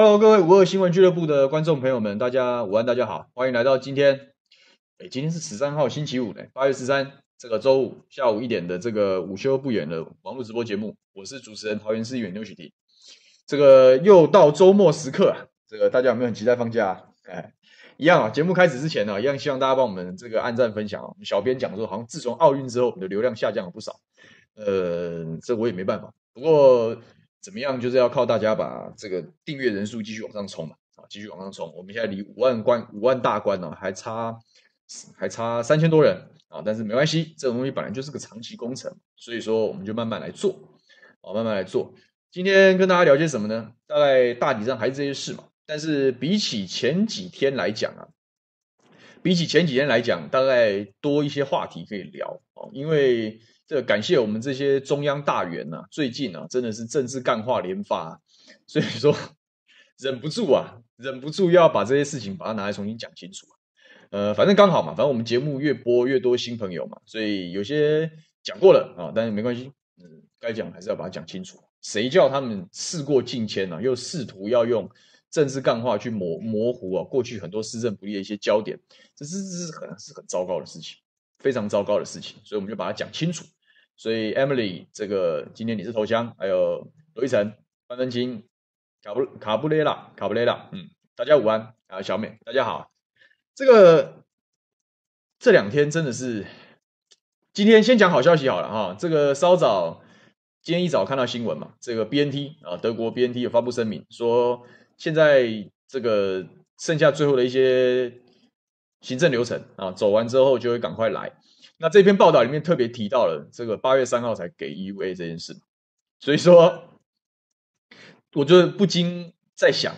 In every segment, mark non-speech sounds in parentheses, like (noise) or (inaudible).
Hello，各位五二新闻俱乐部的观众朋友们，大家午安，大家好，欢迎来到今天。哎，今天是十三号星期五呢，八月十三这个周五下午一点的这个午休不远的网络直播节目，我是主持人桃园市议员刘许婷。这个又到周末时刻啊，这个大家有没有很期待放假？哎，一样啊。节目开始之前呢，一样希望大家帮我们这个按赞分享啊。小编讲说，好像自从奥运之后，我们的流量下降了不少。呃，这我也没办法，不过。怎么样？就是要靠大家把这个订阅人数继续往上冲嘛，啊，继续往上冲。我们现在离五万关、五万大关呢，还差还差三千多人啊。但是没关系，这种东西本来就是个长期工程，所以说我们就慢慢来做，啊，慢慢来做。今天跟大家聊些什么呢？大概大体上还是这些事嘛。但是比起前几天来讲啊，比起前几天来讲，大概多一些话题可以聊哦，因为。这个感谢我们这些中央大员呐，最近啊真的是政治干话连发，(laughs) 所以说 (laughs) 忍不住啊，忍不住要把这些事情把它拿来重新讲清楚。呃，反正刚好嘛，反正我们节目越播越多新朋友嘛，所以有些讲过了啊，但是没关系，嗯，该讲还是要把它讲清楚。谁叫他们事过境迁呢？又试图要用政治干话去模模糊啊过去很多施政不利的一些焦点，这是这是很是很糟糕的事情，非常糟糕的事情，所以我们就把它讲清楚。所以，Emily，这个今天你是头香，还有罗一晨、范正清、卡布卡布雷拉、卡布雷拉，嗯，大家午安啊，小美，大家好。这个这两天真的是，今天先讲好消息好了哈。这个稍早，今天一早看到新闻嘛，这个 BNT 啊，德国 BNT 有发布声明说，现在这个剩下最后的一些行政流程啊，走完之后就会赶快来。那这篇报道里面特别提到了这个八月三号才给 EUA 这件事，所以说我就不禁在想，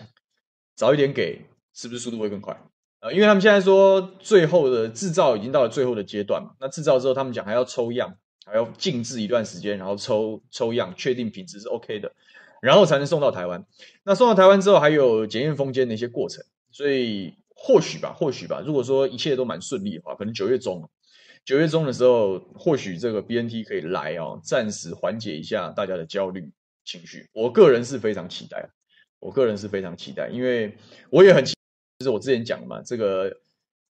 早一点给是不是速度会更快啊？因为他们现在说最后的制造已经到了最后的阶段嘛，那制造之后他们讲还要抽样，还要静置一段时间，然后抽抽样确定品质是 OK 的，然后才能送到台湾。那送到台湾之后还有检验封监的一些过程，所以或许吧，或许吧，如果说一切都蛮顺利的话，可能九月中。九月中的时候，或许这个 BNT 可以来哦，暂时缓解一下大家的焦虑情绪。我个人是非常期待，我个人是非常期待，因为我也很期待，就是我之前讲嘛，这个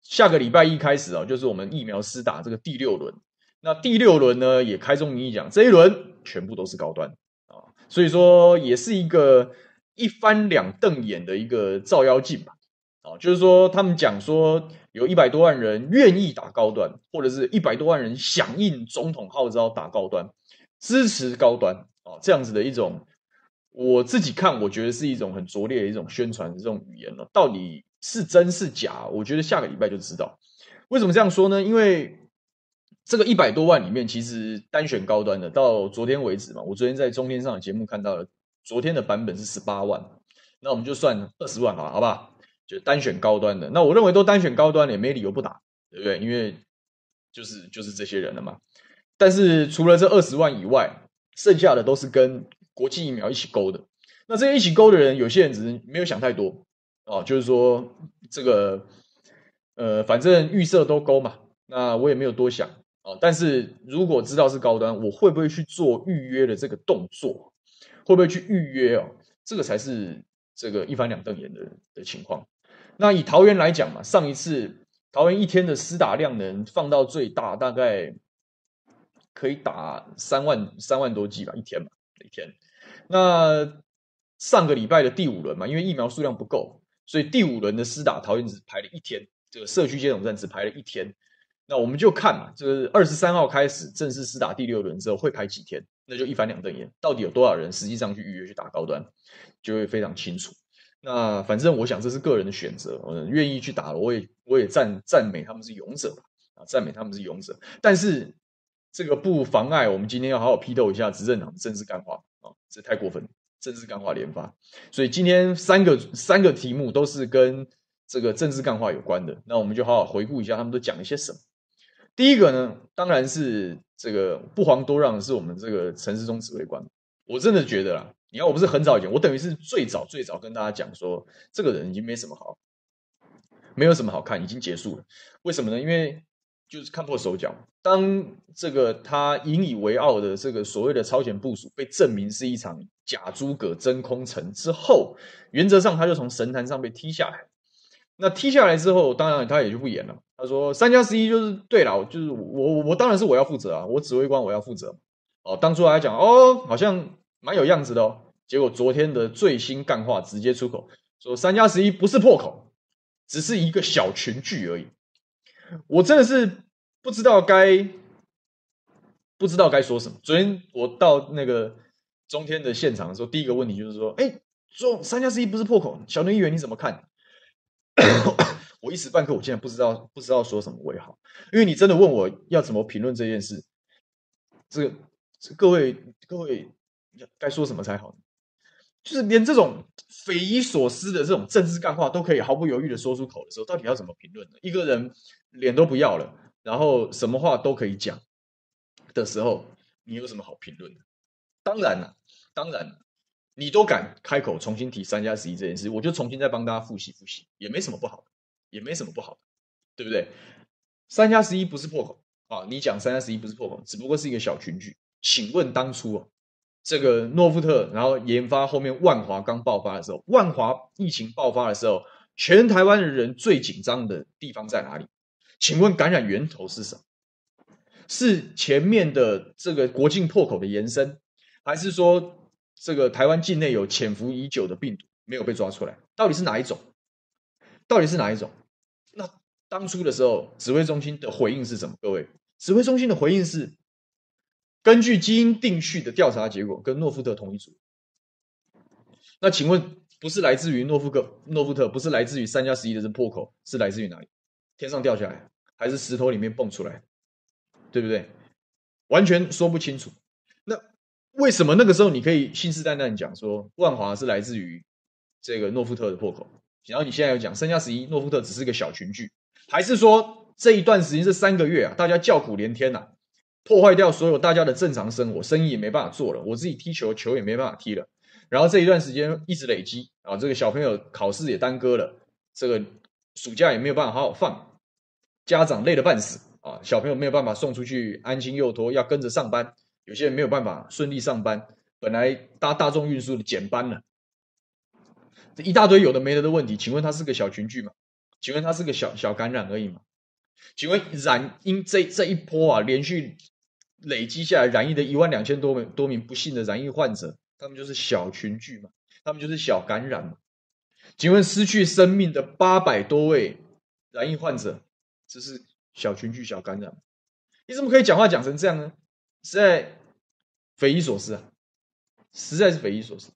下个礼拜一开始哦，就是我们疫苗施打这个第六轮。那第六轮呢，也开宗明义讲，这一轮全部都是高端啊，所以说也是一个一翻两瞪眼的一个照妖镜吧。啊，就是说他们讲说。有一百多万人愿意打高端，或者是一百多万人响应总统号召打高端，支持高端啊，这样子的一种，我自己看，我觉得是一种很拙劣的一种宣传的这种语言了。到底是真是假？我觉得下个礼拜就知道。为什么这样说呢？因为这个一百多万里面，其实单选高端的，到昨天为止嘛，我昨天在中天上的节目看到了，昨天的版本是十八万，那我们就算二十万好了，好吧？就单选高端的，那我认为都单选高端的，也没理由不打，对不对？因为就是就是这些人了嘛。但是除了这二十万以外，剩下的都是跟国际疫苗一起勾的。那这些一起勾的人，有些人只是没有想太多哦，就是说这个呃，反正预设都勾嘛，那我也没有多想哦。但是如果知道是高端，我会不会去做预约的这个动作？会不会去预约哦？这个才是这个一翻两瞪眼的的情况。那以桃园来讲嘛，上一次桃园一天的施打量能放到最大，大概可以打三万三万多剂吧，一天嘛，一天。那上个礼拜的第五轮嘛，因为疫苗数量不够，所以第五轮的施打桃园只排了一天，这个社区接种站只排了一天。那我们就看嘛，就是二十三号开始正式施打第六轮之后会排几天，那就一翻两瞪眼，到底有多少人实际上去预约去打高端，就会非常清楚。那反正我想这是个人的选择，我愿意去打了，我也我也赞赞美他们是勇者啊，赞美他们是勇者。但是这个不妨碍我们今天要好好批斗一下执政党的政治干话啊，这太过分，政治干话连发。所以今天三个三个题目都是跟这个政治干话有关的，那我们就好好回顾一下他们都讲了些什么。第一个呢，当然是这个不遑多让是我们这个陈时中指挥官，我真的觉得啦。你看，我不是很早以前，我等于是最早最早跟大家讲说，这个人已经没什么好，没有什么好看，已经结束了。为什么呢？因为就是看破手脚。当这个他引以为傲的这个所谓的超前部署被证明是一场假诸葛真空城之后，原则上他就从神坛上被踢下来。那踢下来之后，当然他也就不演了。他说：“三加十一就是对了，就是我我当然是我要负责啊，我指挥官我要负责。哦，当初还讲哦，好像蛮有样子的哦。结果昨天的最新干话直接出口说三加十一不是破口，只是一个小群聚而已。我真的是不知道该不知道该说什么。昨天我到那个中天的现场的时候，第一个问题就是说：哎，说三加十一不是破口，小牛议员你怎么看？” (coughs) 我一时半刻，我竟然不知道不知道说什么为好，因为你真的问我要怎么评论这件事，这个各位各位该说什么才好呢？就是连这种匪夷所思的这种政治干话都可以毫不犹豫的说出口的时候，到底要怎么评论呢？一个人脸都不要了，然后什么话都可以讲的时候，你有什么好评论的？当然了，当然了。你都敢开口重新提三加十一这件事，我就重新再帮大家复习复习，也没什么不好，也没什么不好，对不对？三加十一不是破口啊，你讲三加十一不是破口，只不过是一个小群聚。请问当初啊，这个诺富特，然后研发后面万华刚爆发的时候，万华疫情爆发的时候，全台湾的人最紧张的地方在哪里？请问感染源头是什么？是前面的这个国境破口的延伸，还是说？这个台湾境内有潜伏已久的病毒没有被抓出来，到底是哪一种？到底是哪一种？那当初的时候，指挥中心的回应是什么？各位，指挥中心的回应是根据基因定序的调查结果，跟诺富特同一组。那请问，不是来自于诺富克、诺富特，不是来自于三加十一的这破口，是来自于哪里？天上掉下来，还是石头里面蹦出来？对不对？完全说不清楚。那为什么那个时候你可以信誓旦旦讲说万华是来自于这个诺富特的破口，然后你现在又讲三加十一，诺富特只是个小群聚，还是说这一段时间这三个月啊，大家叫苦连天呐、破坏掉所有大家的正常生活，生意也没办法做了，我自己踢球球也没办法踢了，然后这一段时间一直累积啊，这个小朋友考试也耽搁了，这个暑假也没有办法好好放，家长累得半死啊，小朋友没有办法送出去安心幼托，要跟着上班。有些人没有办法顺利上班，本来搭大众运输的减班了，这一大堆有的没的的问题，请问他是个小群聚吗？请问他是个小小感染而已吗？请问染因这这一波啊，连续累积下来染疫的一万两千多名多名不幸的染疫患者，他们就是小群聚嘛？他们就是小感染嘛？请问失去生命的八百多位染疫患者，这是小群聚小感染？你怎么可以讲话讲成这样呢？实在。匪夷所思啊，实在是匪夷所思。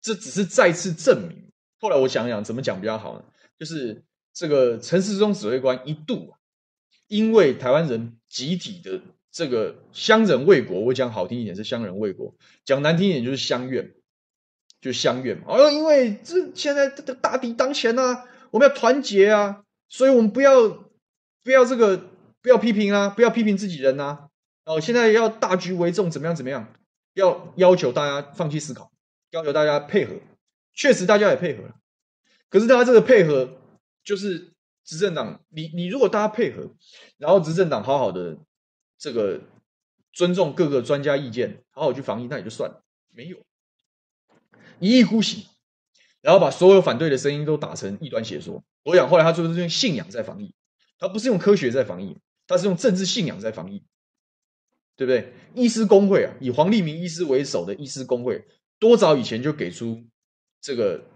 这只是再次证明。后来我想想怎么讲比较好呢？就是这个陈时中指挥官一度啊，因为台湾人集体的这个乡人为国，我讲好听一点是乡人为国，讲难听一点就是乡怨，就是乡怨嘛。哦，因为这现在这大敌当前啊，我们要团结啊，所以我们不要不要这个不要批评啊，不要批评自己人啊。哦，现在要大局为重，怎么样怎么样？要要求大家放弃思考，要求大家配合，确实大家也配合了。可是大家这个配合，就是执政党，你你如果大家配合，然后执政党好好的这个尊重各个专家意见，好好去防疫，那也就算了。没有一意孤行，然后把所有反对的声音都打成异端邪说。我想后来他就是用信仰在防疫，他不是用科学在防疫，他是用政治信仰在防疫。对不对？医师工会啊，以黄立明医师为首的医师工会，多早以前就给出这个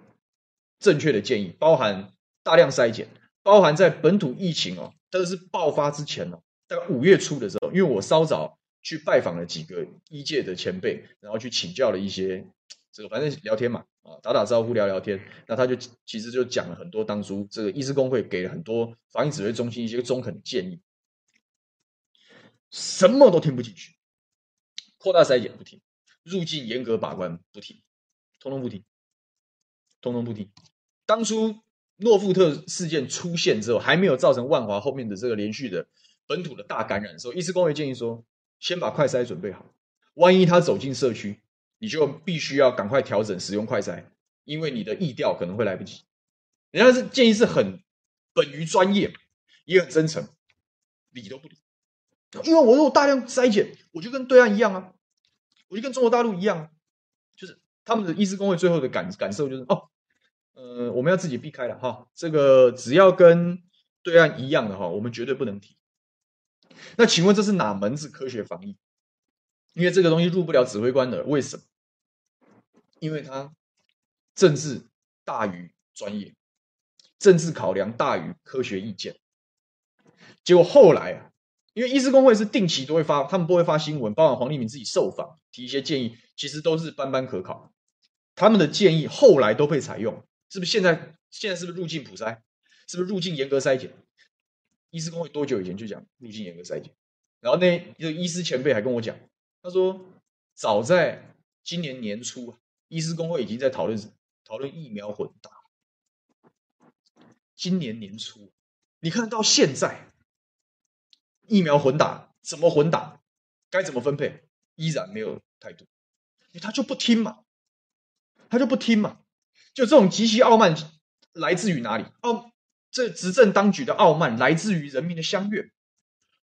正确的建议，包含大量筛检，包含在本土疫情哦，但是爆发之前哦，大概五月初的时候，因为我稍早去拜访了几个医界的前辈，然后去请教了一些这个，反正聊天嘛，啊，打打招呼，聊聊天，那他就其实就讲了很多当初这个医师公会给了很多防疫指挥中心一些中肯的建议。什么都听不进去，扩大筛检不听，入境严格把关不听，通通不听，通通不听。当初诺富特事件出现之后，还没有造成万华后面的这个连续的本土的大感染的时候，医师公会建议说，先把快筛准备好，万一他走进社区，你就必须要赶快调整使用快筛，因为你的疫调可能会来不及。人家是建议是很本于专业，也很真诚。理都不理。因为我如果大量筛检，我就跟对岸一样啊，我就跟中国大陆一样啊，就是他们的医师公会最后的感感受就是哦，呃，我们要自己避开了哈，这个只要跟对岸一样的哈，我们绝对不能提。那请问这是哪门子科学防疫？因为这个东西入不了指挥官的，为什么？因为它政治大于专业，政治考量大于科学意见。结果后来啊。因为医师工会是定期都会发，他们不会发新闻，包括黄立民自己受访提一些建议，其实都是斑斑可考。他们的建议后来都被采用，是不是？现在现在是不是入境普筛？是不是入境严格筛检？医师公会多久以前就讲入境严格筛检？然后那一个医师前辈还跟我讲，他说早在今年年初啊，医师公会已经在讨论讨论疫苗混打。今年年初，你看到现在。疫苗混打怎么混打？该怎么分配？依然没有态度，因为他就不听嘛，他就不听嘛。就这种极其傲慢，来自于哪里？傲，这执政当局的傲慢来自于人民的相悦。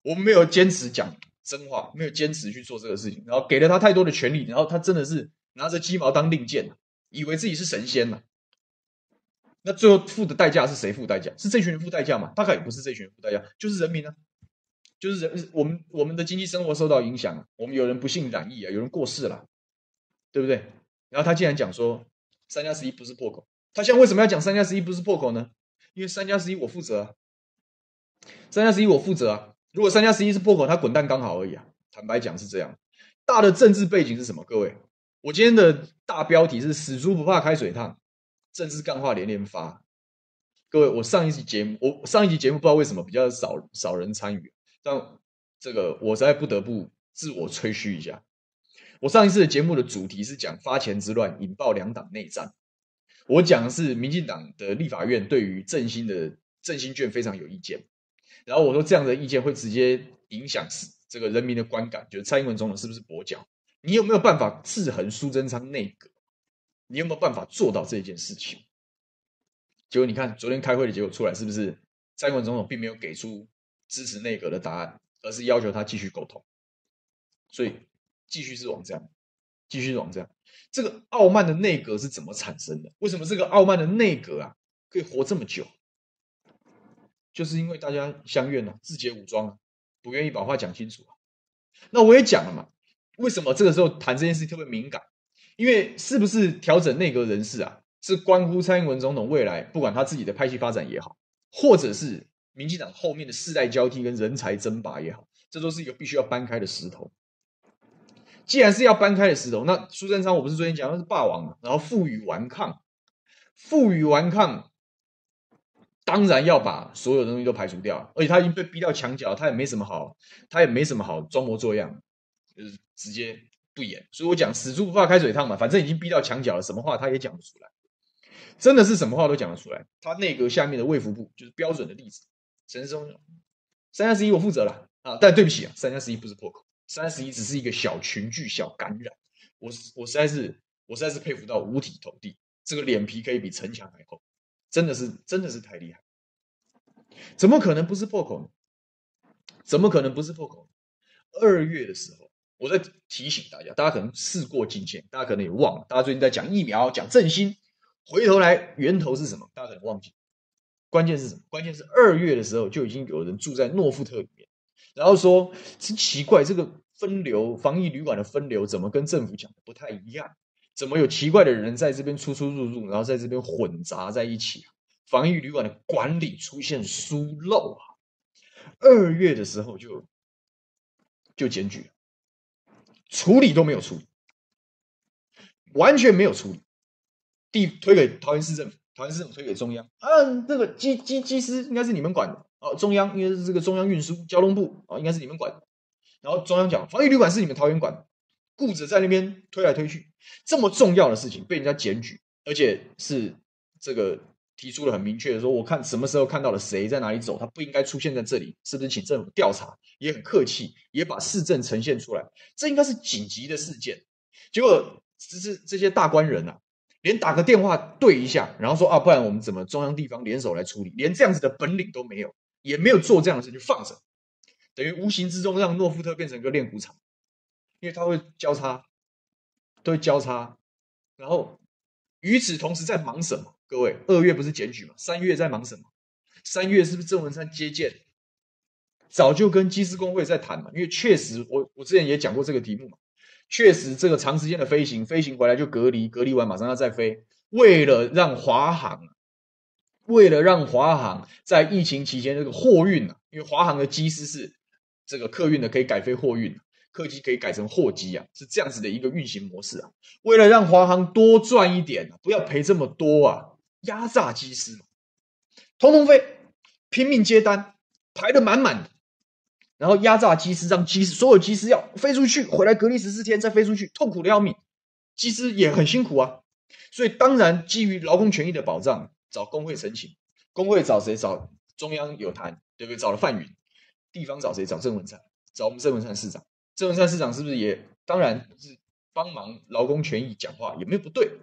我们没有坚持讲真话，没有坚持去做这个事情，然后给了他太多的权力，然后他真的是拿着鸡毛当令箭，以为自己是神仙了。那最后付的代价是谁付代价？是这群人付代价吗？大概也不是这群人付代价，就是人民呢、啊。就是人，我们我们的经济生活受到影响，我们有人不幸染疫啊，有人过世了，对不对？然后他竟然讲说三加十一不是破口，他现在为什么要讲三加十一不是破口呢？因为三加十一我负责啊，三加十一我负责啊。如果三加十一是破口，他滚蛋刚好而已啊。坦白讲是这样。大的政治背景是什么？各位，我今天的大标题是“死猪不怕开水烫”，政治干话连连发。各位，我上一集节目，我上一集节目不知道为什么比较少少人参与。但这个我实在不得不自我吹嘘一下。我上一次的节目的主题是讲发钱之乱引爆两党内战，我讲的是民进党的立法院对于振兴的振兴券非常有意见，然后我说这样的意见会直接影响这个人民的观感，觉得蔡英文总统是不是跛脚？你有没有办法制衡苏贞昌内阁？你有没有办法做到这件事情？结果你看昨天开会的结果出来，是不是蔡英文总统并没有给出？支持内阁的答案，而是要求他继续沟通，所以继续是往这样，继续往这样。这个傲慢的内阁是怎么产生的？为什么这个傲慢的内阁啊可以活这么久？就是因为大家乡愿啊，自结武装啊，不愿意把话讲清楚啊。那我也讲了嘛，为什么这个时候谈这件事特别敏感？因为是不是调整内阁人事啊，是关乎蔡英文总统未来，不管他自己的派系发展也好，或者是。民进党后面的世代交替跟人才争拔也好，这都是一个必须要搬开的石头。既然是要搬开的石头，那苏贞昌我不是昨天讲的是霸王嘛？然后负隅顽抗，负隅顽抗，当然要把所有的东西都排除掉。而且他已经被逼到墙角，他也没什么好，他也没什么好装模作样，就是直接不演。所以我讲死猪不怕开水烫嘛，反正已经逼到墙角了，什么话他也讲不出来。真的是什么话都讲得出来。他内阁下面的卫福部就是标准的例子。陈松，三加十一我负责了啊！但对不起啊，三加十一不是破口，三十一只是一个小群聚、小感染。我我实在是，我实在是佩服到五体投地，这个脸皮可以比城墙还厚，真的是，真的是太厉害。怎么可能不是破口呢？怎么可能不是破口呢？二月的时候，我在提醒大家，大家可能事过境迁，大家可能也忘了。大家最近在讲疫苗、讲振兴，回头来源头是什么？大家可能忘记。关键是什么？关键是二月的时候就已经有人住在诺富特里，然后说真奇怪，这个分流防疫旅馆的分流怎么跟政府讲的不太一样？怎么有奇怪的人在这边出出入入，然后在这边混杂在一起啊？防疫旅馆的管理出现疏漏啊！二月的时候就就检举，处理都没有处理，完全没有处理，地推给桃园市政府。桃园市政府推给中央，啊，这个机机机师应该是你们管的哦。中央应该是这个中央运输交通部啊，应该是你们管的。然后中央讲防疫旅馆是你们桃园管的，顾着在那边推来推去，这么重要的事情被人家检举，而且是这个提出了很明确的说，我看什么时候看到了谁在哪里走，他不应该出现在这里，是不是请政府调查？也很客气，也把市政呈现出来，这应该是紧急的事件。结果这是这些大官人啊。连打个电话对一下，然后说啊，不然我们怎么中央地方联手来处理？连这样子的本领都没有，也没有做这样的事就放着。等于无形之中让诺富特变成一个练鼓场，因为它会交叉，都会交叉。然后与此同时在忙什么？各位，二月不是检举吗？三月在忙什么？三月是不是郑文灿接见？早就跟机师工会在谈嘛，因为确实我我之前也讲过这个题目嘛，确实这个长时间的飞行，飞行回来就隔离，隔离完马上要再飞，为了让华航，为了让华航在疫情期间这个货运啊，因为华航的机师是这个客运的，可以改飞货运，客机可以改成货机啊，是这样子的一个运行模式啊，为了让华航多赚一点，不要赔这么多啊，压榨机师，通通飞，拼命接单，排的满满的。然后压榨机师，让机师所有机师要飞出去，回来隔离十四天再飞出去，痛苦的要命。机师也很辛苦啊，所以当然基于劳工权益的保障，找工会申请。工会找谁？找中央有谈，对不对？找了范云。地方找谁？找郑文灿，找我们郑文灿市长。郑文灿市长是不是也当然是帮忙劳工权益讲话，也没有不对。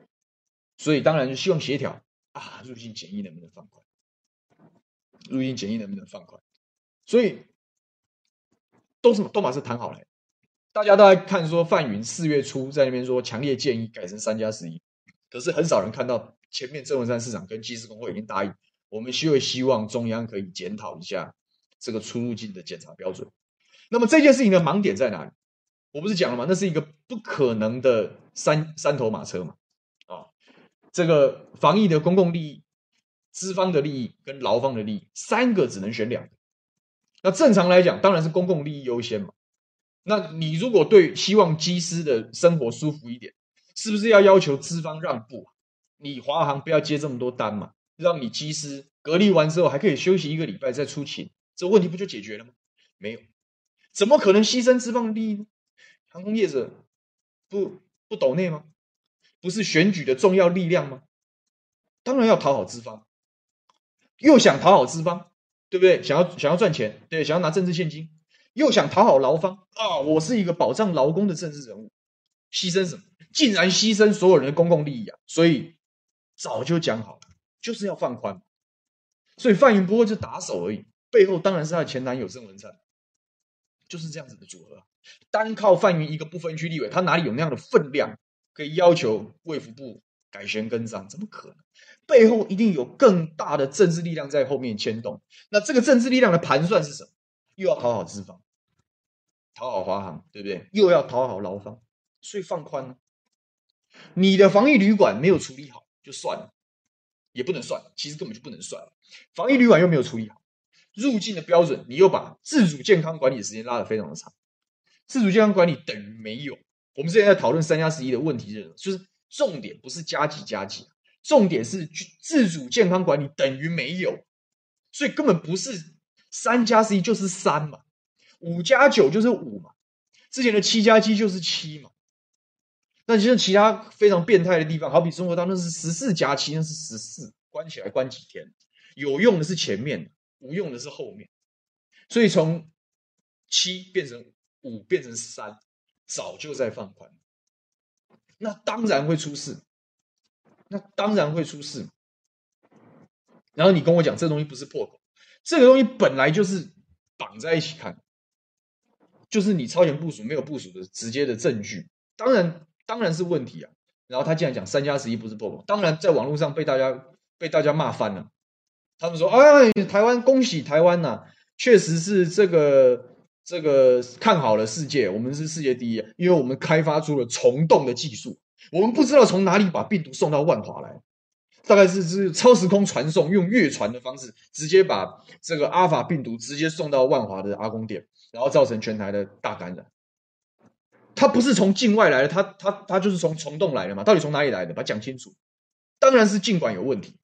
所以当然就希望协调啊，入境检疫能不能放宽？入境检疫能不能放宽？所以。都是都马是谈好了，大家都在看说范云四月初在那边说强烈建议改成三加十一，可是很少人看到前面郑文山市长跟机师工会已经答应，我们希会希望中央可以检讨一下这个出入境的检查标准。那么这件事情的盲点在哪里？我不是讲了吗？那是一个不可能的三三头马车嘛，啊，这个防疫的公共利益、资方的利益跟劳方的利益，三个只能选两个。那正常来讲，当然是公共利益优先嘛。那你如果对希望机师的生活舒服一点，是不是要要求资方让步？你华航不要接这么多单嘛，让你机师隔离完之后还可以休息一个礼拜再出勤，这问题不就解决了吗？没有，怎么可能牺牲资方利益呢？航空业者不不抖内吗？不是选举的重要力量吗？当然要讨好资方，又想讨好资方。对不对？想要想要赚钱，对，想要拿政治现金，又想讨好劳方啊！我是一个保障劳工的政治人物，牺牲什么？竟然牺牲所有人的公共利益啊！所以早就讲好了，就是要放宽。所以范云不过就打手而已，背后当然是他的前男友郑文灿，就是这样子的组合。单靠范云一个不分区立委，他哪里有那样的分量，可以要求卫福部改弦更张？怎么可能？背后一定有更大的政治力量在后面牵动，那这个政治力量的盘算是什么？又要讨好资方，讨好华航，对不对？又要讨好劳方，所以放宽了。你的防疫旅馆没有处理好就算了，也不能算，其实根本就不能算了。防疫旅馆又没有处理好，入境的标准你又把自主健康管理的时间拉得非常的长，自主健康管理等于没有。我们之前在讨论三加十一的问题是，就是重点不是加几加几。重点是自主健康管理等于没有，所以根本不是三加十一就是三嘛，五加九就是五嘛，之前的七加七就是七嘛。那其实其他非常变态的地方，好比中国大陆是十四加七，那是十四，关起来关几天？有用的是前面，无用的是后面。所以从七变成五变成三，早就在放宽，那当然会出事。那当然会出事。然后你跟我讲，这东西不是破口，这个东西本来就是绑在一起看，就是你超前部署没有部署的直接的证据。当然，当然是问题啊。然后他竟然讲三加十一不是破口，当然在网络上被大家被大家骂翻了。他们说：“哎，台湾恭喜台湾呐，确实是这个这个看好了世界，我们是世界第一，因为我们开发出了虫洞的技术。”我们不知道从哪里把病毒送到万华来，大概是是超时空传送，用月传的方式，直接把这个阿法病毒直接送到万华的阿公店，然后造成全台的大感染。他不是从境外来的，他他他就是从虫洞来的嘛？到底从哪里来的？把它讲清楚。当然是尽管有问题。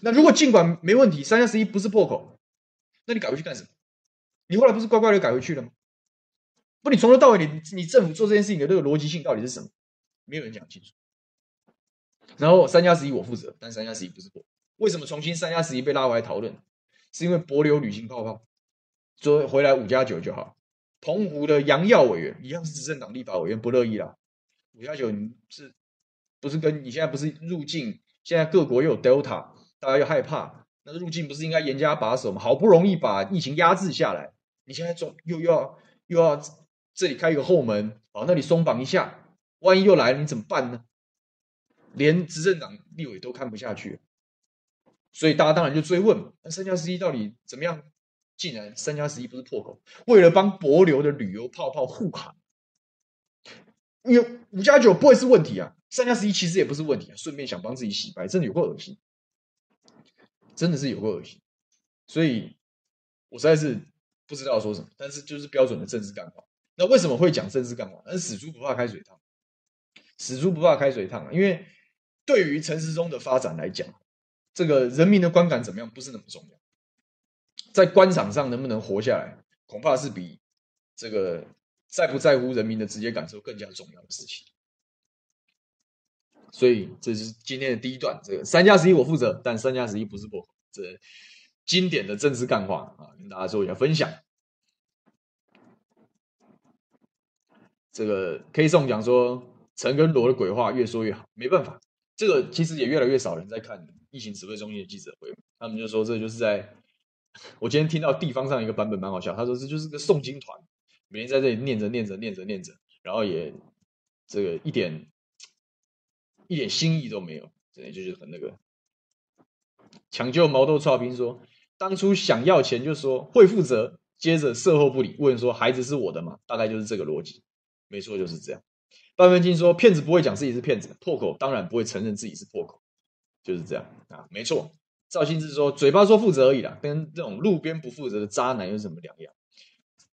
那如果尽管没问题，三加十一不是破口，那你改回去干什么？你后来不是乖乖的改回去了吗？不，你从头到尾，你你政府做这件事情的这个逻辑性到底是什么？没有人讲清楚。然后三加十一我负责，但三加十一不是我。为什么重新三加十一被拉回来讨论？是因为帛琉旅行泡泡，说回来五加九就好。澎湖的杨耀委员一样是执政党立法委员，不乐意啦。五加九你是不是跟你现在不是入境？现在各国又有 Delta，大家又害怕，那入境不是应该严加把守吗？好不容易把疫情压制下来。你现在总又要又要这里开一个后门，往那里松绑一下，万一又来了，你怎么办呢？连执政党立委都看不下去，所以大家当然就追问：那三加十一到底怎么样？竟然三加十一不是破口，为了帮帛琉的旅游泡泡护航，因为五加九不会是问题啊，三加十一其实也不是问题啊，顺便想帮自己洗白，真的有够恶心，真的是有够恶心，所以我实在是不知道说什么，但是就是标准的政治干话。那为什么会讲政治干话？但是死猪不怕开水烫，死猪不怕开水烫啊，因为对于陈时中的发展来讲，这个人民的观感怎么样不是那么重要。在官场上能不能活下来，恐怕是比这个在不在乎人民的直接感受更加重要的事情。所以这是今天的第一段，这个三加十一我负责，但三加十一不是破口，这经典的政治干话啊，跟大家做一下分享。这个 K 宋讲说陈跟罗的鬼话越说越好，没办法，这个其实也越来越少人在看疫情指挥中心的记者会，他们就说这就是在。我今天听到地方上一个版本蛮好笑，他说这就是个诵经团，每天在这里念着念着念着念着，然后也这个一点一点新意都没有，真的就是很那个。抢救毛豆剉冰说，当初想要钱就说会负责，接着售后不理，问说孩子是我的吗？大概就是这个逻辑，没错就是这样。半分金说，骗子不会讲自己是骗子，破口当然不会承认自己是破口，就是这样啊，没错。赵新志说：“嘴巴说负责而已啦，跟这种路边不负责的渣男有什么两样？”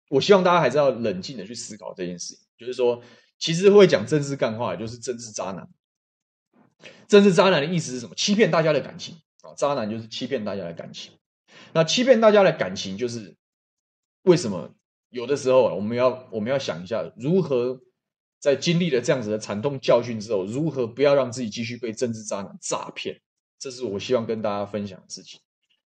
我希望大家还是要冷静的去思考这件事情。就是说，其实会讲政治干话，就是政治渣男。政治渣男的意思是什么？欺骗大家的感情啊！渣男就是欺骗大家的感情。那欺骗大家的感情，就是为什么有的时候，我们要我们要想一下，如何在经历了这样子的惨痛教训之后，如何不要让自己继续被政治渣男诈骗。这是我希望跟大家分享的事情，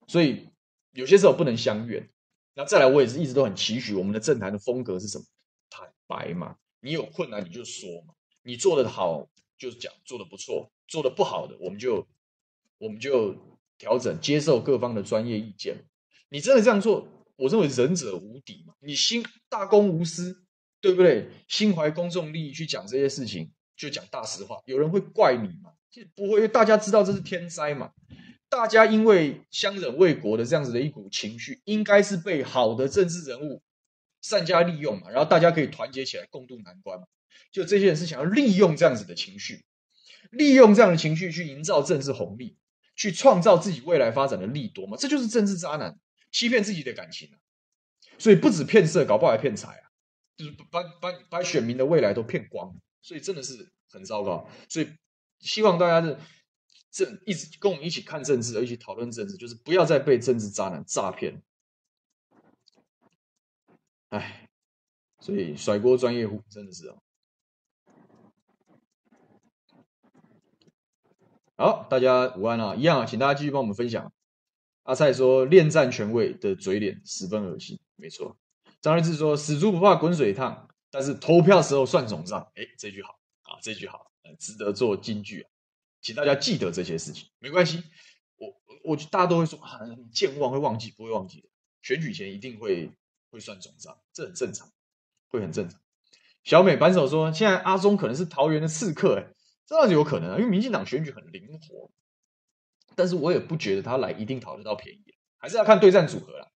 所以有些时候不能相怨。那再来，我也是一直都很期许我们的政坛的风格是什么？坦白嘛，你有困难你就说嘛，你做得好就是讲，做得不错，做得不好的我们就我们就调整，接受各方的专业意见。你真的这样做，我认为仁者无敌嘛，你心大公无私，对不对？心怀公众利益去讲这些事情，就讲大实话，有人会怪你吗？不会，因为大家知道这是天灾嘛。大家因为相忍为国的这样子的一股情绪，应该是被好的政治人物善加利用嘛。然后大家可以团结起来共度难关嘛。就这些人是想要利用这样子的情绪，利用这样的情绪去营造政治红利，去创造自己未来发展的利多嘛。这就是政治渣男，欺骗自己的感情啊。所以不止骗色，搞不好还骗财啊，就是把把把选民的未来都骗光。所以真的是很糟糕。所以。希望大家是这一直跟我们一起看政治，一起讨论政治，就是不要再被政治渣男诈骗。哎，所以甩锅专业户真的是哦。好，大家午安啊，一样啊，请大家继续帮我们分享。阿蔡说，恋战权位的嘴脸十分恶心，没错。张瑞智说，死猪不怕滚水烫，但是投票时候算总账。哎，这句好啊，这句好。值得做金句啊，请大家记得这些事情。没关系，我我大家都会说啊，健忘会忘记，不会忘记的。选举前一定会会算总账，这很正常，会很正常。小美扳手说，现在阿中可能是桃园的刺客，哎，这样子有可能啊，因为民进党选举很灵活，但是我也不觉得他来一定讨得到便宜，还是要看对战组合啦。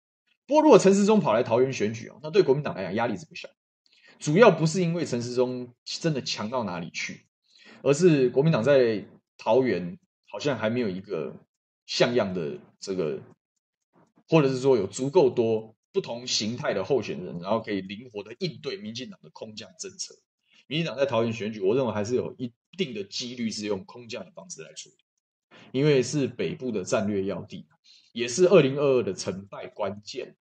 不过如果陈时中跑来桃园选举哦，那对国民党来讲压力是不小，主要不是因为陈时中真的强到哪里去。而是国民党在桃园好像还没有一个像样的这个，或者是说有足够多不同形态的候选人，然后可以灵活的应对民进党的空降政策。民进党在桃园选举，我认为还是有一定的几率是用空降的方式来处理，因为是北部的战略要地，也是二零二二的成败关键，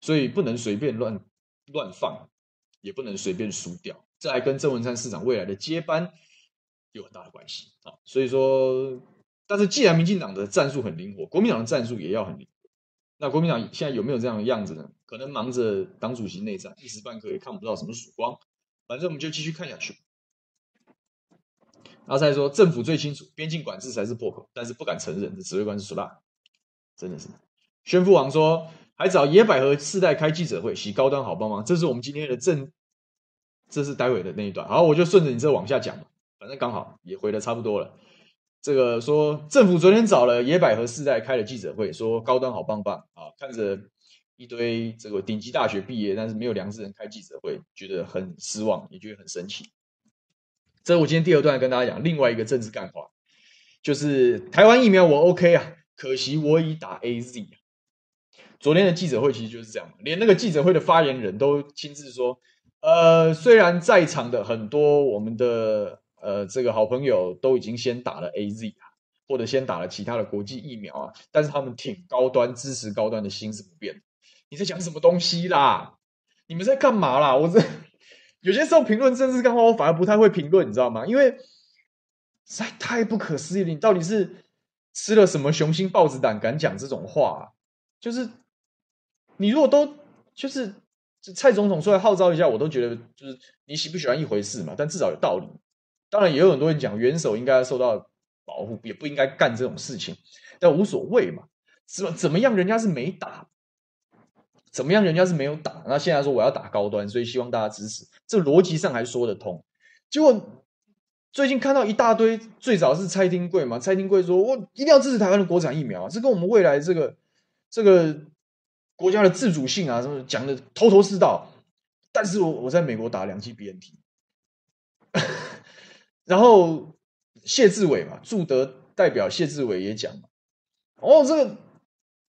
所以不能随便乱乱放，也不能随便输掉。这还跟郑文灿市长未来的接班。有很大的关系啊，所以说，但是既然民进党的战术很灵活，国民党的战术也要很灵活。那国民党现在有没有这样的样子呢？可能忙着党主席内战，一时半刻也看不到什么曙光。反正我们就继续看下去。阿塞说，政府最清楚，边境管制才是破口，但是不敢承认。这指挥官是苏拉，真的是。宣父王说，还找野百合世代开记者会，洗高端好棒棒。这是我们今天的正，这是待会的那一段。好，我就顺着你这往下讲，反正刚好也回的差不多了。这个说政府昨天找了野百合世代开了记者会，说高端好棒棒啊，看着一堆这个顶级大学毕业但是没有良知人开记者会，觉得很失望，也觉得很神奇。这是我今天第二段跟大家讲另外一个政治干话，就是台湾疫苗我 OK 啊，可惜我已打 AZ 啊。昨天的记者会其实就是这样，连那个记者会的发言人都亲自说，呃，虽然在场的很多我们的。呃，这个好朋友都已经先打了 AZ 啊，或者先打了其他的国际疫苗啊，但是他们挺高端、支持高端的心是不变。你在讲什么东西啦？你们在干嘛啦？我这有些时候评论政治干话，我反而不太会评论，你知道吗？因为实在太不可思议了。你到底是吃了什么雄心豹子胆，敢讲这种话？就是你如果都就是蔡总统出来号召一下，我都觉得就是你喜不喜欢一回事嘛，但至少有道理。当然也有很多人讲，元首应该受到保护，也不应该干这种事情，但无所谓嘛。怎么怎么样，人家是没打，怎么样，人家是没有打。那现在说我要打高端，所以希望大家支持，这逻辑上还说得通。结果最近看到一大堆，最早是蔡丁贵嘛，蔡丁贵说我一定要支持台湾的国产疫苗啊，这跟我们未来这个这个国家的自主性啊，什么讲的头头是道。但是我我在美国打两剂 BNT。(laughs) 然后谢志伟嘛，驻德代表谢志伟也讲，哦，这个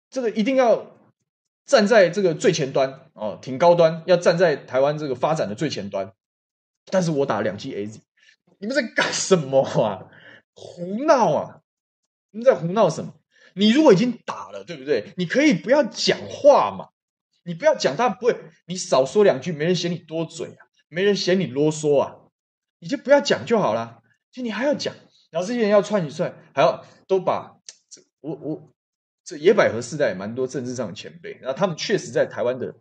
这个一定要站在这个最前端哦，挺高端，要站在台湾这个发展的最前端。但是我打两剂 AZ，你们在干什么啊？胡闹啊！你们在胡闹什么？你如果已经打了，对不对？你可以不要讲话嘛，你不要讲，他不会，你少说两句，没人嫌你多嘴啊，没人嫌你啰嗦啊。你就不要讲就好了，就你还要讲，然后这些人要串一串，还要都把这我我这野百合世代蛮多政治上的前辈，然后他们确实在台湾的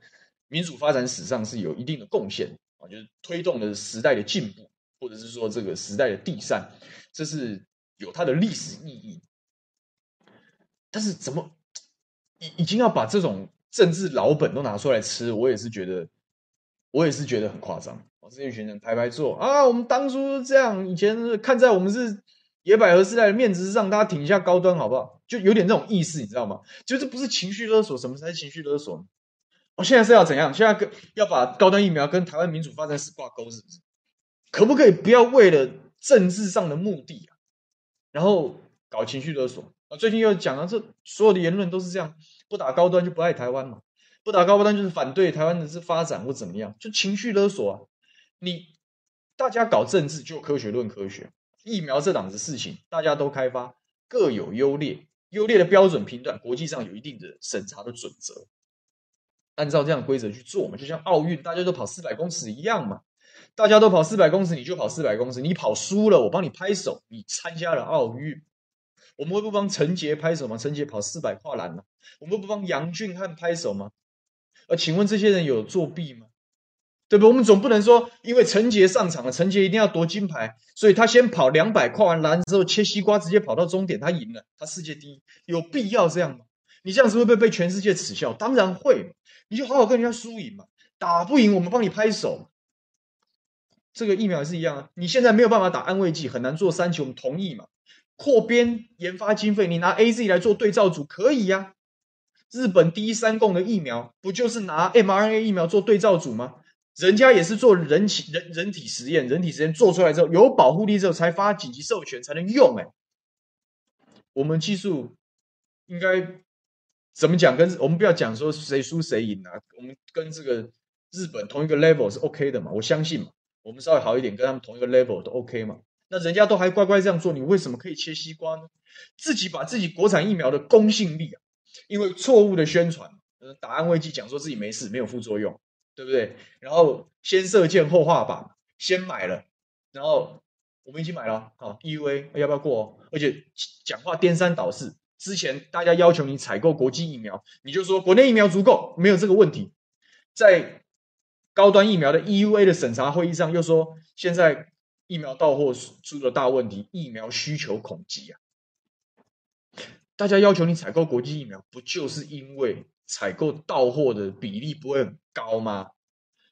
民主发展史上是有一定的贡献啊，就是推动了时代的进步，或者是说这个时代的递嬗，这是有它的历史意义。但是怎么已已经要把这种政治老本都拿出来吃，我也是觉得，我也是觉得很夸张。我这一群人排排坐啊！我们当初这样，以前看在我们是野百合世代的面子上，大家挺一下高端好不好？就有点这种意思，你知道吗？就这不是情绪勒索，什么才是情绪勒索呢？我现在是要怎样？现在跟要把高端疫苗跟台湾民主发展史挂钩，是不是？可不可以不要为了政治上的目的啊，然后搞情绪勒索。啊？最近又讲了，这所有的言论都是这样，不打高端就不爱台湾嘛，不打高端就是反对台湾的这发展或怎么样，就情绪勒索啊！你大家搞政治就科学论科学，疫苗这档子事情大家都开发，各有优劣，优劣的标准评断，国际上有一定的审查的准则，按照这样规则去做嘛，就像奥运大家都跑四百公尺一样嘛，大家都跑四百公尺，你就跑四百公尺，你跑输了我帮你拍手，你参加了奥运，我们会不帮陈杰拍手吗？陈杰跑四百跨栏了，我们会不帮杨俊汉拍手吗？而请问这些人有作弊吗？对不对？我们总不能说，因为陈杰上场了，陈杰一定要夺金牌，所以他先跑两百，跨完栏之后切西瓜，直接跑到终点，他赢了，他世界第一，有必要这样吗？你这样子会不会被全世界耻笑？当然会，你就好好跟人家输赢嘛，打不赢我们帮你拍手。这个疫苗也是一样啊，你现在没有办法打安慰剂，很难做三期，我们同意嘛？扩编研发经费，你拿 AZ 来做对照组可以呀、啊。日本第一三共的疫苗不就是拿 mRNA 疫苗做对照组吗？人家也是做人体人人体实验，人体实验做出来之后有保护力之后才发紧急授权才能用。哎，我们技术应该怎么讲？跟我们不要讲说谁输谁赢啊，我们跟这个日本同一个 level 是 OK 的嘛？我相信嘛，我们稍微好一点，跟他们同一个 level 都 OK 嘛？那人家都还乖乖这样做，你为什么可以切西瓜呢？自己把自己国产疫苗的公信力啊，因为错误的宣传，打安慰剂讲说自己没事，没有副作用。对不对？然后先射箭后画靶，先买了，然后我们已经买了，好，EUA 要不要过哦？而且讲话颠三倒四，之前大家要求你采购国际疫苗，你就说国内疫苗足够，没有这个问题。在高端疫苗的 EUA 的审查会议上，又说现在疫苗到货出了大问题，疫苗需求恐急啊！大家要求你采购国际疫苗，不就是因为采购到货的比例不会很高吗？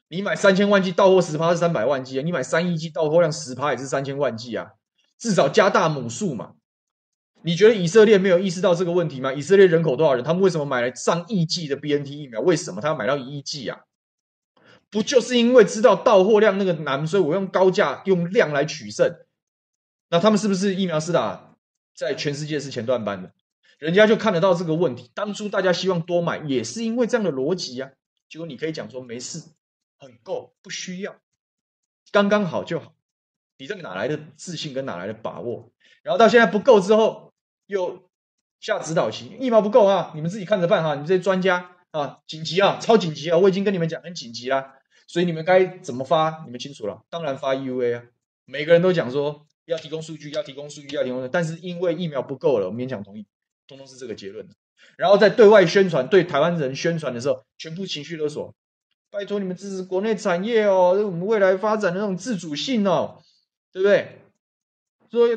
你买三千万剂到货十趴是三百万剂啊，你买三亿剂到货量十趴也是三千万剂啊，至少加大母数嘛。你觉得以色列没有意识到这个问题吗？以色列人口多少人？他们为什么买了上亿剂的 BNT 疫苗？为什么他要买到一亿剂啊？不就是因为知道到货量那个难，所以我用高价用量来取胜？那他们是不是疫苗施打在全世界是前段班的？人家就看得到这个问题。当初大家希望多买，也是因为这样的逻辑啊。结果你可以讲说没事。很够，不需要，刚刚好就好。你这个哪来的自信跟哪来的把握？然后到现在不够之后，又下指导棋，疫苗不够啊，你们自己看着办哈。你们这些专家啊，紧急啊，超紧急啊，我已经跟你们讲很紧急啦。所以你们该怎么发，你们清楚了。当然发 EUA 啊，每个人都讲说要提供数据，要提供数据，要提供，但是因为疫苗不够了，我勉强同意，通通是这个结论。然后在对外宣传，对台湾人宣传的时候，全部情绪勒索。拜托你们支持国内产业哦，我们未来发展的那种自主性哦，对不对？说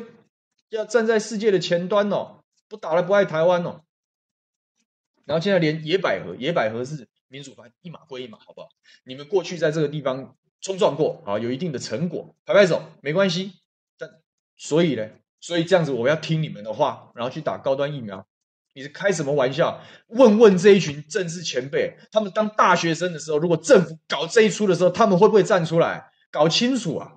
要站在世界的前端哦，不打了不爱台湾哦。然后现在连野百合，野百合是民主派，一码归一码，好不好？你们过去在这个地方冲撞过啊，有一定的成果，拍拍手没关系。但所以呢，所以这样子我要听你们的话，然后去打高端疫苗。你是开什么玩笑？问问这一群政治前辈，他们当大学生的时候，如果政府搞这一出的时候，他们会不会站出来搞清楚啊？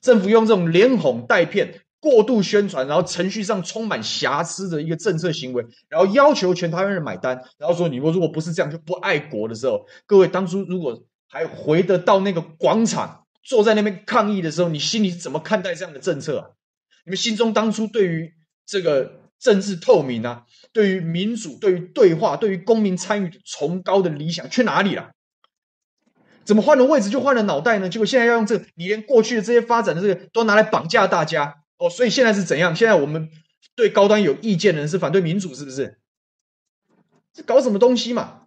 政府用这种连哄带骗、过度宣传，然后程序上充满瑕疵的一个政策行为，然后要求全台湾人买单，然后说你如果不是这样就不爱国的时候，各位当初如果还回得到那个广场，坐在那边抗议的时候，你心里怎么看待这样的政策啊？你们心中当初对于这个？政治透明啊，对于民主、对于对话、对于公民参与的崇高的理想去哪里了？怎么换了位置就换了脑袋呢？结果现在要用这个，你连过去的这些发展的这个都拿来绑架大家哦。所以现在是怎样？现在我们对高端有意见的人是反对民主，是不是？这搞什么东西嘛？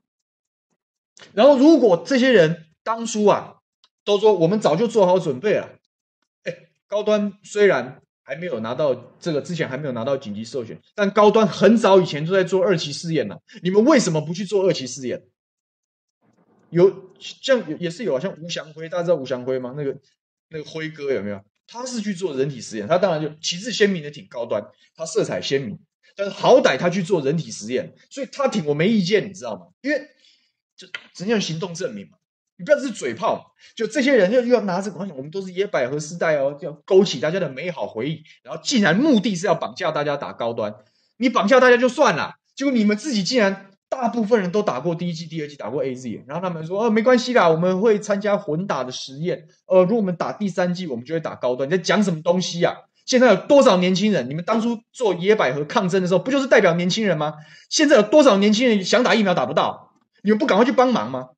然后如果这些人当初啊都说我们早就做好准备了，哎，高端虽然。还没有拿到这个，之前还没有拿到紧急授权，但高端很早以前就在做二期试验了。你们为什么不去做二期试验？有像也是有啊，像吴祥辉，大家知道吴祥辉吗？那个那个辉哥有没有？他是去做人体实验，他当然就旗帜鲜明的挺高端，他色彩鲜明，但是好歹他去做人体实验，所以他挺我没意见，你知道吗？因为就只能用行动证明嘛。你不要是嘴炮，就这些人又又要拿这个东西，我们都是野百合时代哦，要勾起大家的美好回忆，然后竟然目的是要绑架大家打高端，你绑架大家就算了，结果你们自己竟然大部分人都打过第一剂、第二剂，打过 AZ，然后他们说哦没关系啦，我们会参加混打的实验，呃，如果我们打第三剂，我们就会打高端，你在讲什么东西啊？现在有多少年轻人？你们当初做野百合抗争的时候，不就是代表年轻人吗？现在有多少年轻人想打疫苗打不到？你们不赶快去帮忙吗？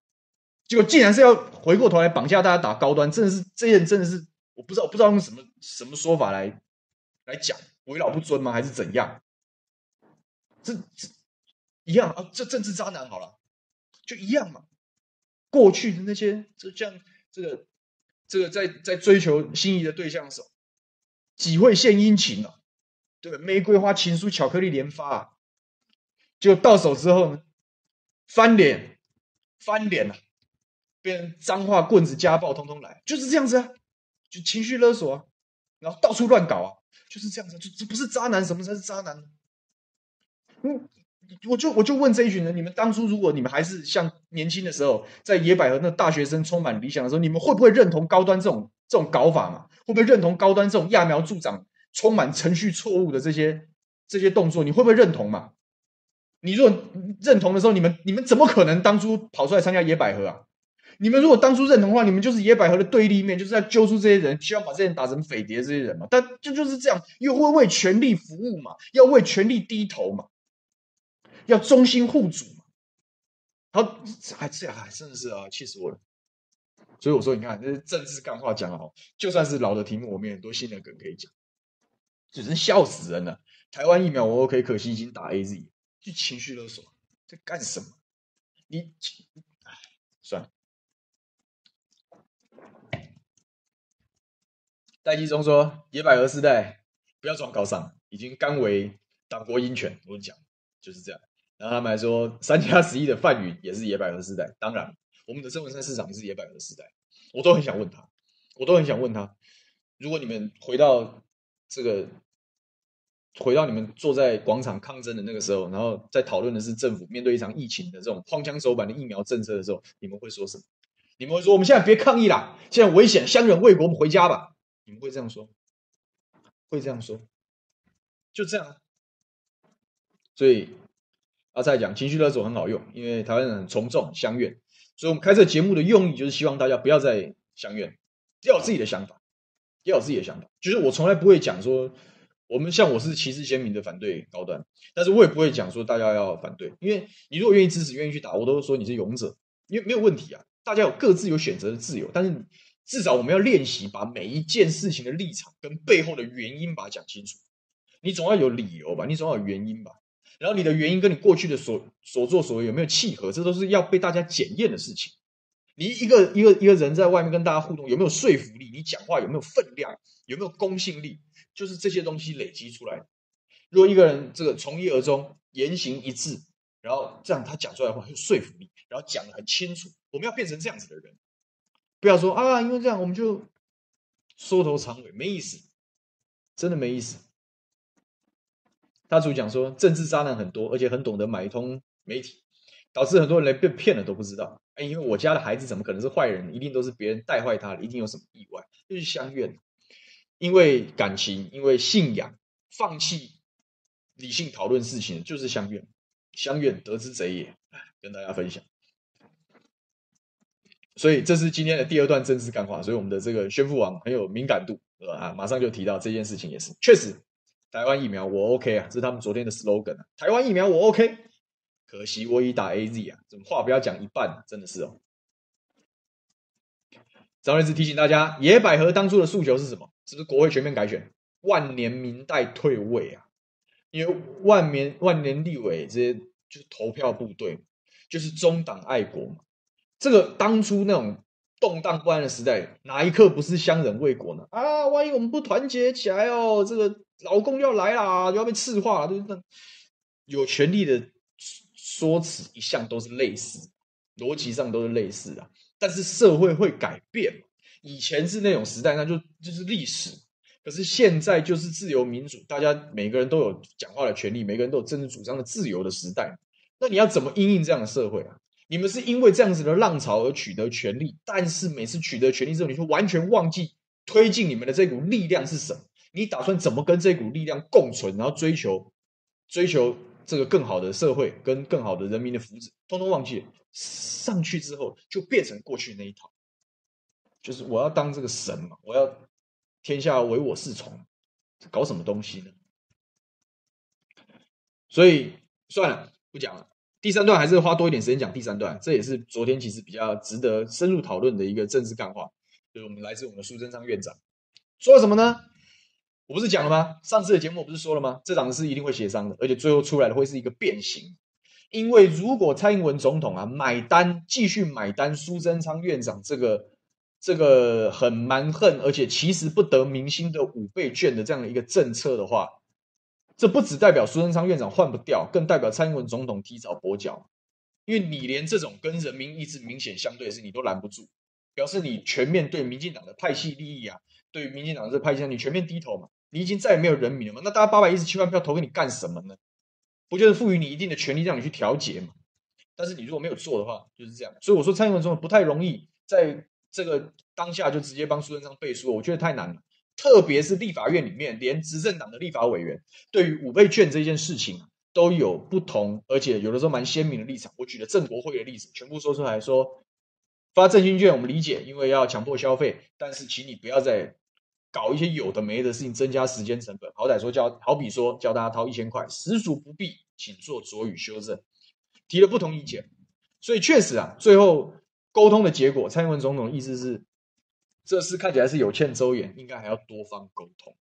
结果竟然是要回过头来绑架大家打高端，真的是这些人真的是我不知道，我不知道用什么什么说法来来讲，为老不尊吗？还是怎样？这这一样啊，这政治渣男好了，就一样嘛。过去的那些，就像这个这个在在追求心仪的对象的时候，几会献殷勤啊？对吧？玫瑰花、情书、巧克力连发啊，就到手之后呢，翻脸，翻脸了啊。变脏话、棍子、家暴，通通来，就是这样子啊，就情绪勒索啊，然后到处乱搞啊，就是这样子啊，就这不是渣男，什么才是渣男呢？嗯，我就我就问这一群人，你们当初如果你们还是像年轻的时候，在野百合那大学生充满理想的时候，你们会不会认同高端这种这种搞法嘛？会不会认同高端这种揠苗助长、充满程序错误的这些这些动作？你会不会认同嘛？你如果认同的时候，你们你们怎么可能当初跑出来参加野百合啊？你们如果当初认同的话，你们就是野百合的对立面，就是在揪出这些人，希望把这些人打成匪谍这些人嘛。但就就是这样，又会为权力服务嘛，要为权力低头嘛，要忠心护主嘛。好，哎，这还真的是啊，气死我了。所以我说，你看，这是政治干话讲的好，就算是老的题目，我们也很多新的梗可以讲。只是笑死人了。台湾疫苗我 OK，可惜已经打 AZ，就情绪勒索，在干什么？你，哎，算了。戴季中说：“野百合世代不要装高尚，已经甘为党国鹰犬。”我跟你讲就是这样。然后他们还说三加十一的范云也是野百合世代，当然我们的郑文山市长也是野百合世代，我都很想问他，我都很想问他，如果你们回到这个。回到你们坐在广场抗争的那个时候，然后在讨论的是政府面对一场疫情的这种荒腔走板的疫苗政策的时候，你们会说什么？你们会说我们现在别抗议啦，现在危险，相忍为国，我们回家吧。你们会这样说？会这样说？就这样。所以阿蔡讲情绪勒索很好用，因为台湾人很从众相愿，所以我们开这节目的用意就是希望大家不要再相愿，要有自己的想法，要有自己的想法。就是我从来不会讲说。我们像我是旗帜鲜明的反对高端，但是我也不会讲说大家要反对，因为你如果愿意支持、愿意去打，我都说你是勇者，因为没有问题啊。大家有各自有选择的自由，但是至少我们要练习把每一件事情的立场跟背后的原因把它讲清楚。你总要有理由吧，你总要有原因吧。然后你的原因跟你过去的所所作所为有没有契合，这都是要被大家检验的事情。你一个一个一个人在外面跟大家互动，有没有说服力？你讲话有没有分量？有没有公信力？就是这些东西累积出来。如果一个人这个从一而终，言行一致，然后这样他讲出来的话很有说服力，然后讲的很清楚，我们要变成这样子的人，不要说啊，因为这样我们就缩头藏尾，没意思，真的没意思。他主讲说，政治渣男很多，而且很懂得买通媒体，导致很多人连被骗了都不知道。哎，因为我家的孩子怎么可能是坏人？一定都是别人带坏他的，一定有什么意外，就是相怨。因为感情，因为信仰，放弃理性讨论事情，就是相怨。相怨得之贼也。跟大家分享。所以这是今天的第二段政治干话。所以我们的这个宣父王很有敏感度，啊，马上就提到这件事情也是，确实，台湾疫苗我 OK 啊，这是他们昨天的 slogan 啊。台湾疫苗我 OK，可惜我已打 AZ 啊，怎么话不要讲一半，真的是哦。张瑞智提醒大家，野百合当初的诉求是什么？是不是国会全面改选，万年民代退位啊？因为万年万年立委这些就是投票部队，就是中党爱国嘛。这个当初那种动荡不安的时代，哪一刻不是乡人为国呢？啊，万一我们不团结起来哦，这个老公要来啦，就要被赤化了。就是有权力的说辞一向都是类似，逻辑上都是类似的，但是社会会改变。以前是那种时代，那就就是历史。可是现在就是自由民主，大家每个人都有讲话的权利，每个人都有政治主张的自由的时代。那你要怎么因应这样的社会啊？你们是因为这样子的浪潮而取得权利，但是每次取得权利之后，你就完全忘记推进你们的这股力量是什么？你打算怎么跟这股力量共存，然后追求追求这个更好的社会跟更好的人民的福祉，通通忘记。上去之后就变成过去那一套。就是我要当这个神嘛，我要天下唯我是从，搞什么东西呢？所以算了，不讲了。第三段还是花多一点时间讲第三段，这也是昨天其实比较值得深入讨论的一个政治干话。就是我们来自我们的苏贞昌院长说了什么呢？我不是讲了吗？上次的节目我不是说了吗？这档是一定会协商的，而且最后出来的会是一个变形。因为如果蔡英文总统啊买单，继续买单苏贞昌院长这个。这个很蛮横，而且其实不得民心的五倍券的这样的一个政策的话，这不只代表苏贞昌院长换不掉，更代表蔡英文总统提早跛脚。因为你连这种跟人民意志明显相对的事你都拦不住，表示你全面对民进党的派系利益啊，对于民进党的这派系，你全面低头嘛，你已经再也没有人民了嘛，那大家八百一十七万票投给你干什么呢？不就是赋予你一定的权利让你去调节嘛？但是你如果没有做的话，就是这样。所以我说蔡英文总统不太容易在。这个当下就直接帮苏贞昌背书，我觉得太难了。特别是立法院里面，连执政党的立法委员对于五倍券这件事情都有不同，而且有的时候蛮鲜明的立场。我举了正国会的例子，全部说出来说，发振兴券我们理解，因为要强迫消费，但是请你不要再搞一些有的没的事情，增加时间成本。好歹说叫，好比说叫大家掏一千块，实属不必，请做酌予修正。提了不同意见，所以确实啊，最后。沟通的结果，蔡英文总统意思是，这事看起来是有欠周延，应该还要多方沟通。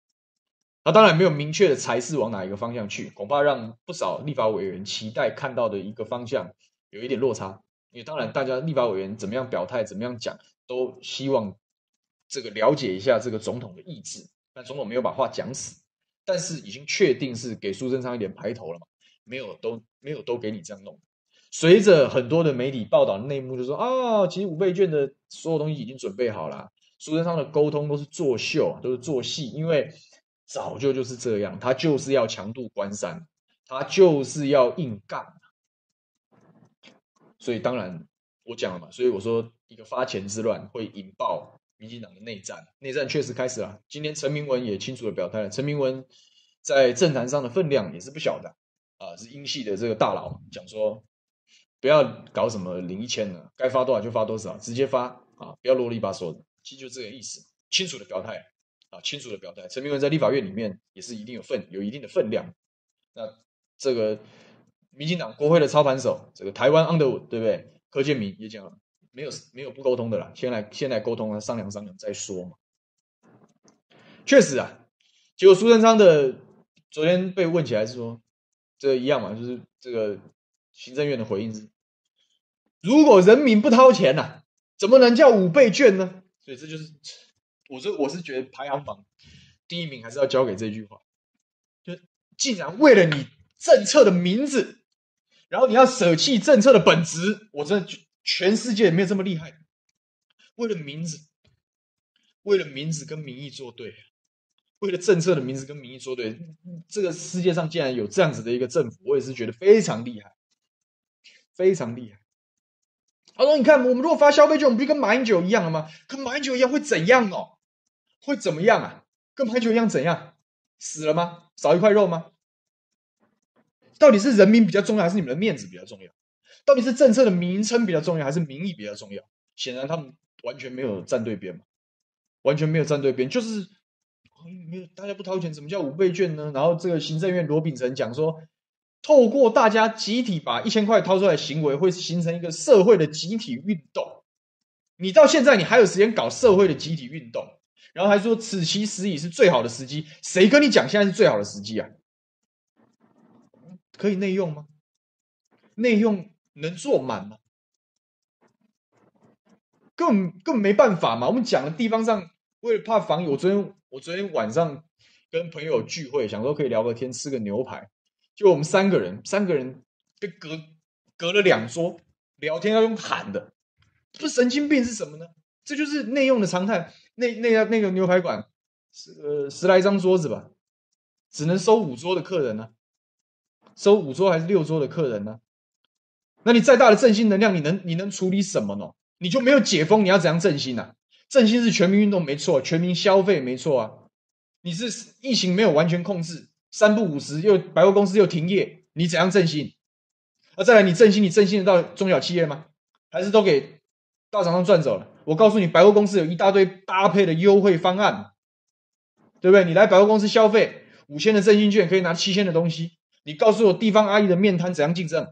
那当然没有明确的才是往哪一个方向去，恐怕让不少立法委员期待看到的一个方向有一点落差。因为当然，大家立法委员怎么样表态，怎么样讲，都希望这个了解一下这个总统的意志。但总统没有把话讲死，但是已经确定是给苏贞昌一点排头了嘛。没有都没有都给你这样弄。随着很多的媒体报道内幕，就说啊，其实五倍券的所有东西已经准备好了，苏贞昌的沟通都是作秀，都是做戏，因为早就就是这样，他就是要强渡关山，他就是要硬干。所以当然我讲了嘛，所以我说一个发钱之乱会引爆民进党的内战，内战确实开始了。今天陈明文也清楚的表态了，陈明文在政坛上的分量也是不小的啊，是英系的这个大佬讲说。不要搞什么零一千了，该发多少就发多少，直接发啊！不要啰里吧嗦的，其实就这个意思，清楚的表态啊，清楚的表态。陈明文在立法院里面也是一定有分，有一定的分量。那这个民进党国会的操盘手，这个台湾 Underwood 对不对？柯建铭也讲了，没有没有不沟通的啦，先来先来沟通啊，商量商量再说嘛。确实啊，结果苏贞昌的昨天被问起来是说，这一样嘛，就是这个。行政院的回应是：如果人民不掏钱呐、啊，怎么能叫五倍券呢？所以这就是，我说我是觉得排行榜第一名还是要交给这句话，就既然为了你政策的名字，然后你要舍弃政策的本质，我真的全世界也没有这么厉害。为了名字，为了名字跟名义作对，为了政策的名字跟名义作对，这个世界上竟然有这样子的一个政府，我也是觉得非常厉害。非常厉害。他说：“你看，我们如果发消费券，我们不就跟马英九一样了吗？跟马英九一样会怎样哦？会怎么样啊？跟马英九一样怎样？死了吗？少一块肉吗？到底是人民比较重要，还是你们的面子比较重要？到底是政策的名称比较重要，还是民意比较重要？显然他们完全没有站对边嘛，完全没有站对边，就是没有大家不掏钱，怎么叫五倍券呢？然后这个行政院罗秉成讲说。”透过大家集体把一千块掏出来行为，会形成一个社会的集体运动。你到现在你还有时间搞社会的集体运动，然后还说此其时已是最好的时机。谁跟你讲现在是最好的时机啊？可以内用吗？内用能做满吗？更更没办法嘛。我们讲的地方上，为了怕防疫，我昨天我昨天晚上跟朋友聚会，想说可以聊个天，吃个牛排。就我们三个人，三个人被隔隔了两桌聊天，要用喊的，这神经病是什么呢？这就是内用的常态。那那家那个牛排馆，十呃十来张桌子吧，只能收五桌的客人呢、收五桌还是六桌的客人呢、那你再大的振兴能量，你能你能处理什么呢？你就没有解封，你要怎样振兴呢、啊？振兴是全民运动没错，全民消费没错啊。你是疫情没有完全控制。三不五时，又百货公司又停业，你怎样振兴？啊，再来，你振兴，你振兴得到中小企业吗？还是都给大厂商赚走了？我告诉你，百货公司有一大堆搭配的优惠方案，对不对？你来百货公司消费，五千的振兴券可以拿七千的东西。你告诉我，地方阿姨的面摊怎样竞争？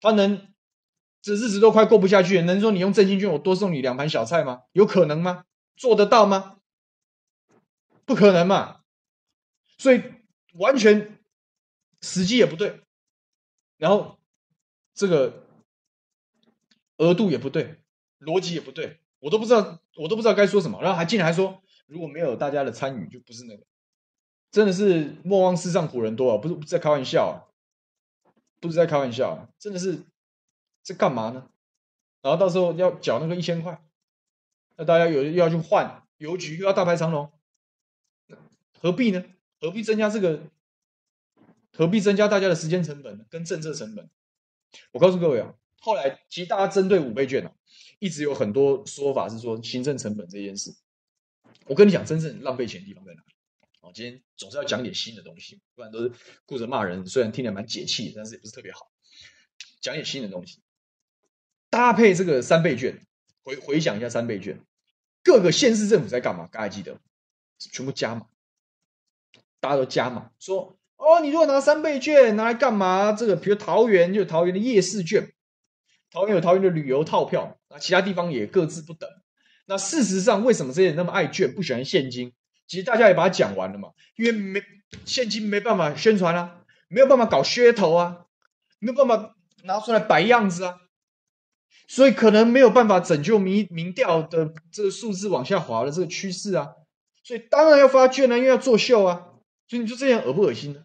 他能这日子都快过不下去，能说你用振兴券，我多送你两盘小菜吗？有可能吗？做得到吗？不可能嘛！所以。完全时机也不对，然后这个额度也不对，逻辑也不对，我都不知道，我都不知道该说什么。然后还竟然还说，如果没有大家的参与，就不是那个，真的是莫忘世上苦人多啊！不是不是在开玩笑啊，不是在开玩笑，真的是这干嘛呢？然后到时候要缴那个一千块，那大家有又要去换邮局，又要大排长龙，何必呢？何必增加这个？何必增加大家的时间成本？跟政策成本？我告诉各位啊，后来其实大家针对五倍券啊，一直有很多说法是说行政成本这件事。我跟你讲，真正浪费钱的地方在哪里？哦，今天总是要讲点新的东西，不然都是顾着骂人。虽然听起来蛮解气，但是也不是特别好。讲点新的东西，搭配这个三倍券，回回想一下三倍券，各个县市政府在干嘛？大家记得？全部加码。大家都加码，说哦，你如果拿三倍券拿来干嘛？这个比如桃园就桃园的夜市券，桃园有桃园的旅游套票，那其他地方也各自不等。那事实上，为什么这些人那么爱券，不喜欢现金？其实大家也把它讲完了嘛，因为没现金没办法宣传啊，没有办法搞噱头啊，没有办法拿出来摆样子啊，所以可能没有办法拯救民民调的这个数字往下滑的这个趋势啊，所以当然要发券啊，因为要作秀啊。所以你说这样恶不恶心呢？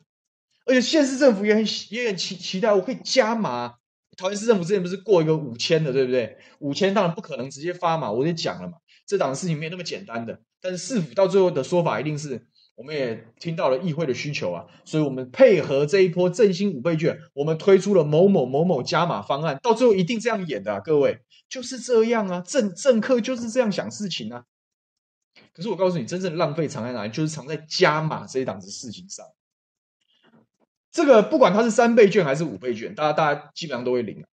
而且县市政府也很也很期期待，我可以加码。桃园市政府之前不是过一个五千的，对不对？五千当然不可能直接发嘛，我也讲了嘛，这档事情没有那么简单的。但是市府到最后的说法一定是，我们也听到了议会的需求啊，所以我们配合这一波振兴五倍券，我们推出了某某某某加码方案，到最后一定这样演的啊，各位就是这样啊，政政客就是这样想事情啊。可是我告诉你，真正浪费藏在哪里？就是藏在加码这一档子事情上。这个不管它是三倍券还是五倍券，大家大家基本上都会领，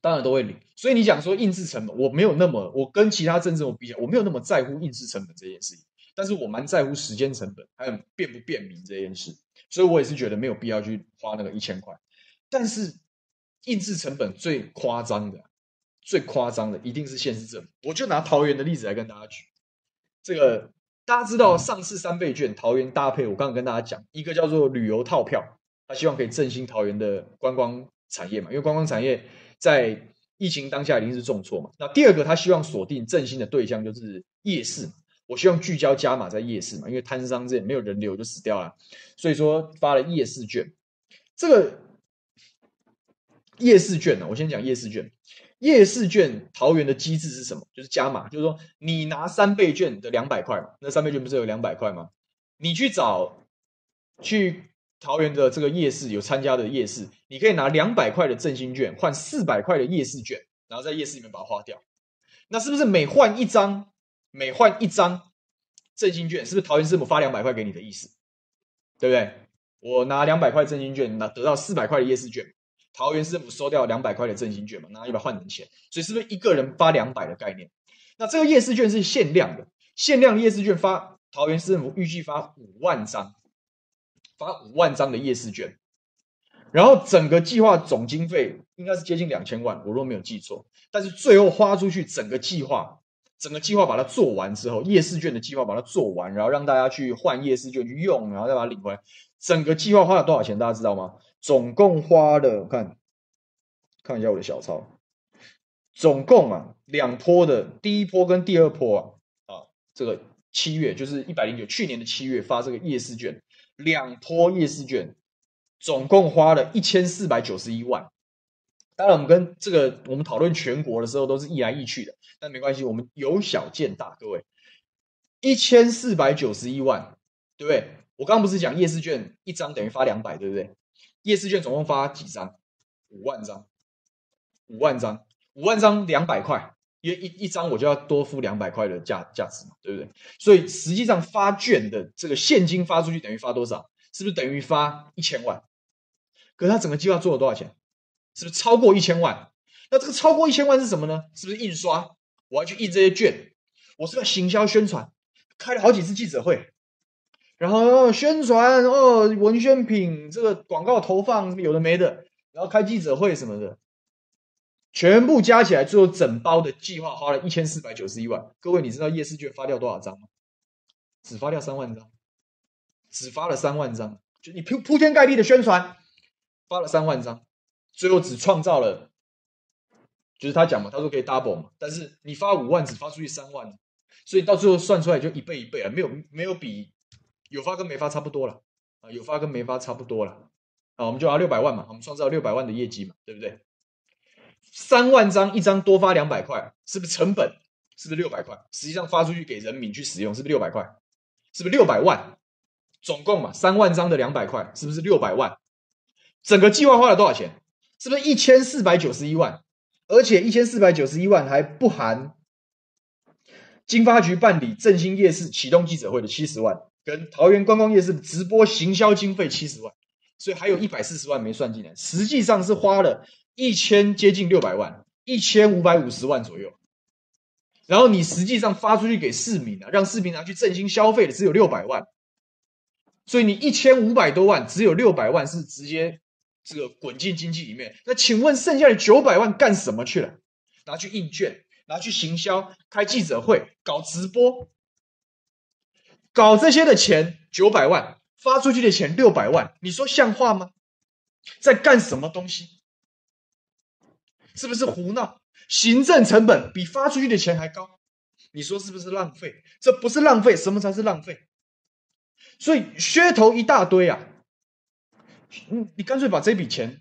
当然都会领。所以你讲说印制成本，我没有那么，我跟其他政治我比较，我没有那么在乎印制成本这件事情。但是我蛮在乎时间成本，还有便不便民这件事。所以我也是觉得没有必要去花那个一千块。但是印制成本最夸张的、最夸张的，一定是县市政府。我就拿桃园的例子来跟大家举。这个大家知道，上市三倍券桃园搭配，我刚刚跟大家讲，一个叫做旅游套票，他希望可以振兴桃园的观光产业嘛，因为观光产业在疫情当下一定是重挫嘛。那第二个，他希望锁定振兴的对象就是夜市，我希望聚焦加码在夜市嘛，因为摊商这没有人流就死掉了，所以说发了夜市券。这个夜市券呢，我先讲夜市券。夜市券桃园的机制是什么？就是加码，就是说你拿三倍券的两百块嘛，那三倍券不是有两百块吗？你去找去桃园的这个夜市有参加的夜市，你可以拿两百块的振兴券换四百块的夜市券，然后在夜市里面把它花掉。那是不是每换一张，每换一张振兴券，是不是桃园市政府发两百块给你的意思？对不对？我拿两百块振兴券，拿得到四百块的夜市券。桃园市政府收掉两百块的振兴券嘛，拿一百换成钱，所以是不是一个人发两百的概念？那这个夜市券是限量的，限量夜市券发桃园市政府预计发五万张，发五万张的夜市券，然后整个计划总经费应该是接近两千万，我若没有记错。但是最后花出去整个计划，整个计划把它做完之后，夜市券的计划把它做完，然后让大家去换夜市券去用，然后再把它领回来，整个计划花了多少钱？大家知道吗？总共花了，我看看一下我的小抄，总共啊两波的，第一波跟第二波啊，啊这个七月就是一百零九，去年的七月发这个夜市券，两波夜市券，总共花了一千四百九十一万。当然，我们跟这个我们讨论全国的时候都是一来一去的，但没关系，我们由小见大，各位，一千四百九十一万，对不对？我刚刚不是讲夜市券一张等于发两百，对不对？夜市券总共发几张？五万张，五万张，五万张两百块，因为一一张我就要多付两百块的价价值嘛，对不对？所以实际上发券的这个现金发出去等于发多少？是不是等于发一千万？可是他整个计划做了多少钱？是不是超过一千万？那这个超过一千万是什么呢？是不是印刷？我要去印这些券，我是不是要行销宣传？开了好几次记者会。然后宣传哦，文宣品这个广告投放有的没的，然后开记者会什么的，全部加起来，最后整包的计划花了一千四百九十一万。各位，你知道夜市券发掉多少张吗？只发掉三万张，只发了三万张，就你铺铺天盖地的宣传，发了三万张，最后只创造了，就是他讲嘛，他说可以 double 嘛，但是你发五万只发出去三万，所以到最后算出来就一倍一倍啊，没有没有比。有发跟没发差不多了啊，有发跟没发差不多了啊，我们就拿六百万嘛，我们创造六百万的业绩嘛，对不对？三万张一张多发两百块，是不是成本？是不是六百块？实际上发出去给人民去使用，是不是六百块？是不是六百万？总共嘛，三万张的两百块，是不是六百万？整个计划花了多少钱？是不是一千四百九十一万？而且一千四百九十一万还不含经发局办理振兴夜市启动记者会的七十万。跟桃园观光夜市直播行销经费七十万，所以还有一百四十万没算进来，实际上是花了一千接近六百万，一千五百五十万左右。然后你实际上发出去给市民啊，让市民拿去振兴消费的只有六百万，所以你一千五百多万只有六百万是直接这个滚进经济里面。那请问剩下的九百万干什么去了？拿去印券，拿去行销，开记者会，搞直播。搞这些的钱九百万，发出去的钱六百万，你说像话吗？在干什么东西？是不是胡闹？行政成本比发出去的钱还高，你说是不是浪费？这不是浪费，什么才是浪费？所以噱头一大堆啊！嗯，你干脆把这笔钱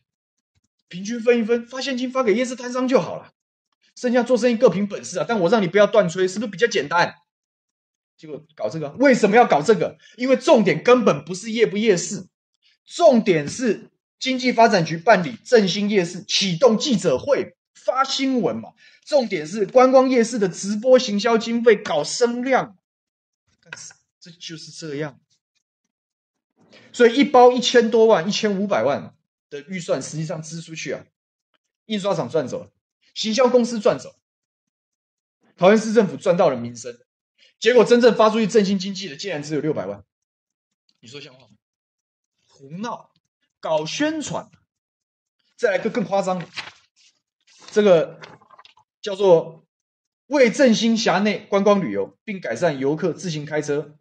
平均分一分，发现金发给夜市摊商就好了，剩下做生意各凭本事啊。但我让你不要断吹，是不是比较简单？结果搞这个，为什么要搞这个？因为重点根本不是夜不夜市，重点是经济发展局办理振兴夜市，启动记者会，发新闻嘛。重点是观光夜市的直播行销经费搞声量，这就是这样。所以一包一千多万、一千五百万的预算，实际上支出去啊，印刷厂赚走了，行销公司赚走，桃园市政府赚到了民生，结果真正发出去振兴经济的，竟然只有六百万。你说像话吗？胡闹，搞宣传。再来个更夸张的，这个叫做为振兴辖内观光旅游，并改善游客自行开车。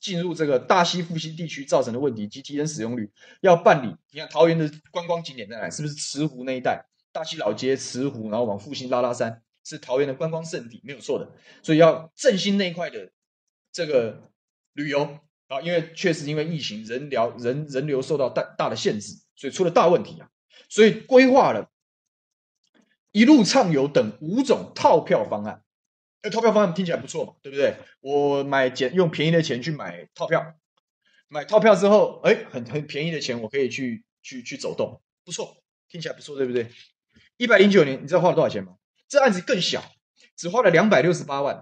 进入这个大溪复兴地区造成的问题及提升使用率，要办理。你看桃园的观光景点在哪？是不是慈湖那一带？大溪老街、慈湖，然后往复兴拉拉山，是桃园的观光胜地，没有错的。所以要振兴那一块的这个旅游啊，因为确实因为疫情，人流人人流受到大大的限制，所以出了大问题啊。所以规划了一路畅游等五种套票方案。那套票方案听起来不错嘛，对不对？我买简用便宜的钱去买套票，买套票之后，哎，很很便宜的钱，我可以去去去走动，不错，听起来不错，对不对？一百零九年，你知道花了多少钱吗？这案子更小，只花了两百六十八万，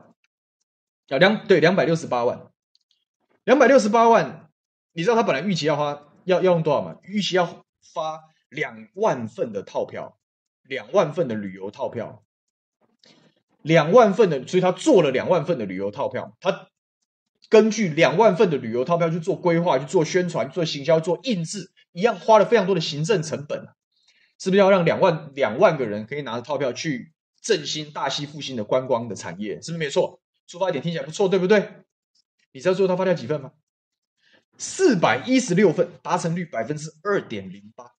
啊，两对两百六十八万，两百六十八万，你知道他本来预期要花要要用多少吗？预期要发两万份的套票，两万份的旅游套票。两万份的，所以他做了两万份的旅游套票。他根据两万份的旅游套票去做规划、去做宣传、做行销、做印制，一样花了非常多的行政成本。是不是要让两万两万个人可以拿着套票去振兴大溪复兴的观光的产业？是不是没错？出发点听起来不错，对不对？你知道最后他发掉几份吗？四百一十六份，达成率百分之二点零八。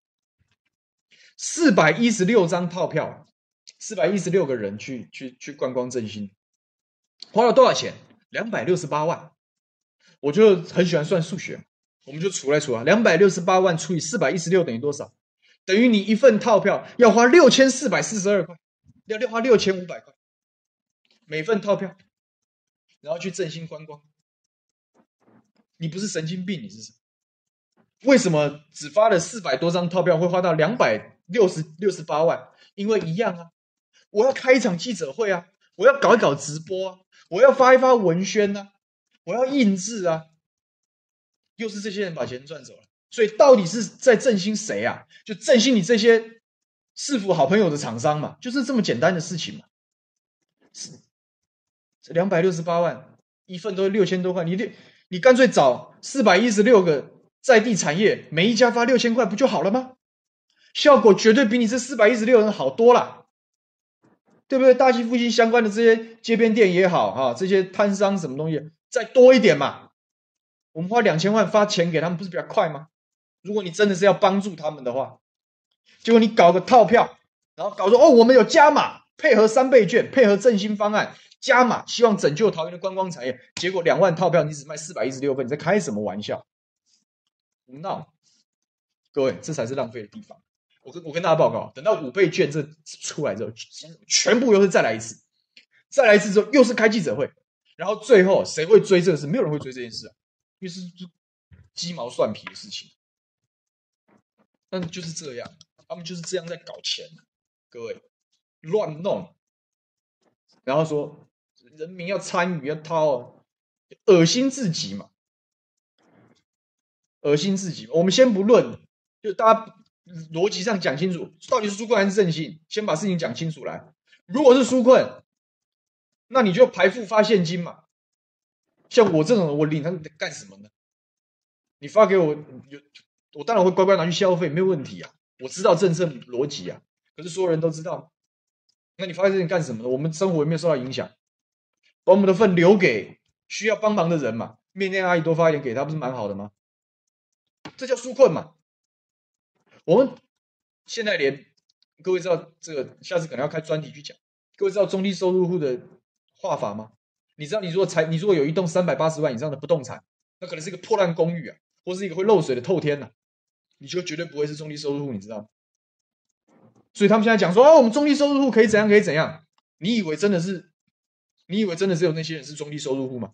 四百一十六张套票。四百一十六个人去去去观光振兴，花了多少钱？两百六十八万。我就很喜欢算数学，我们就除来除啊，两百六十八万除以四百一十六等于多少？等于你一份套票要花六千四百四十二块，要要花六千五百块，每份套票，然后去振兴观光。你不是神经病，你是什么？为什么只发了四百多张套票会花到两百六十六十八万？因为一样啊。我要开一场记者会啊！我要搞一搞直播啊！我要发一发文宣啊！我要印制啊！又是这些人把钱赚走了，所以到底是在振兴谁啊？就振兴你这些市府好朋友的厂商嘛，就是这么简单的事情嘛。是两百六十八万一份都六千多块，你你你干脆找四百一十六个在地产业，每一家发六千块不就好了吗？效果绝对比你这四百一十六人好多了。对不对？大溪附近相关的这些街边店也好，哈，这些摊商什么东西再多一点嘛？我们花两千万发钱给他们，不是比较快吗？如果你真的是要帮助他们的话，结果你搞个套票，然后搞说哦，我们有加码，配合三倍券，配合振兴方案加码，希望拯救桃园的观光产业。结果两万套票你只卖四百一十六份，你在开什么玩笑？胡闹！各位，这才是浪费的地方。我跟我跟大家报告，等到五倍券这出来之后，全部又是再来一次，再来一次之后又是开记者会，然后最后谁会追这个事？没有人会追这件事啊，因为是鸡毛蒜皮的事情。但就是这样，他们就是这样在搞钱，各位乱弄，然后说人民要参与要掏，恶心至极嘛，恶心至极。我们先不论，就大家。逻辑上讲清楚，到底是纾困还是振兴？先把事情讲清楚来。如果是纾困，那你就排付发现金嘛。像我这种人，我领他干什么呢？你发给我，有我当然会乖乖拿去消费，没有问题啊。我知道政策逻辑啊，可是所有人都知道。那你发给这些干什么呢？我们生活有没有受到影响？把我们的份留给需要帮忙的人嘛。面店阿姨多发一点给他，不是蛮好的吗？这叫纾困嘛。我们现在连各位知道这个，下次可能要开专题去讲。各位知道中低收入户的画法吗？你知道，你如果财，你如果有一栋三百八十万以上的不动产，那可能是一个破烂公寓啊，或是一个会漏水的透天呐、你就绝对不会是中低收入户，你知道吗？所以他们现在讲说，哦，我们中低收入户可以怎样，可以怎样？你以为真的是？你以为真的只有那些人是中低收入户吗？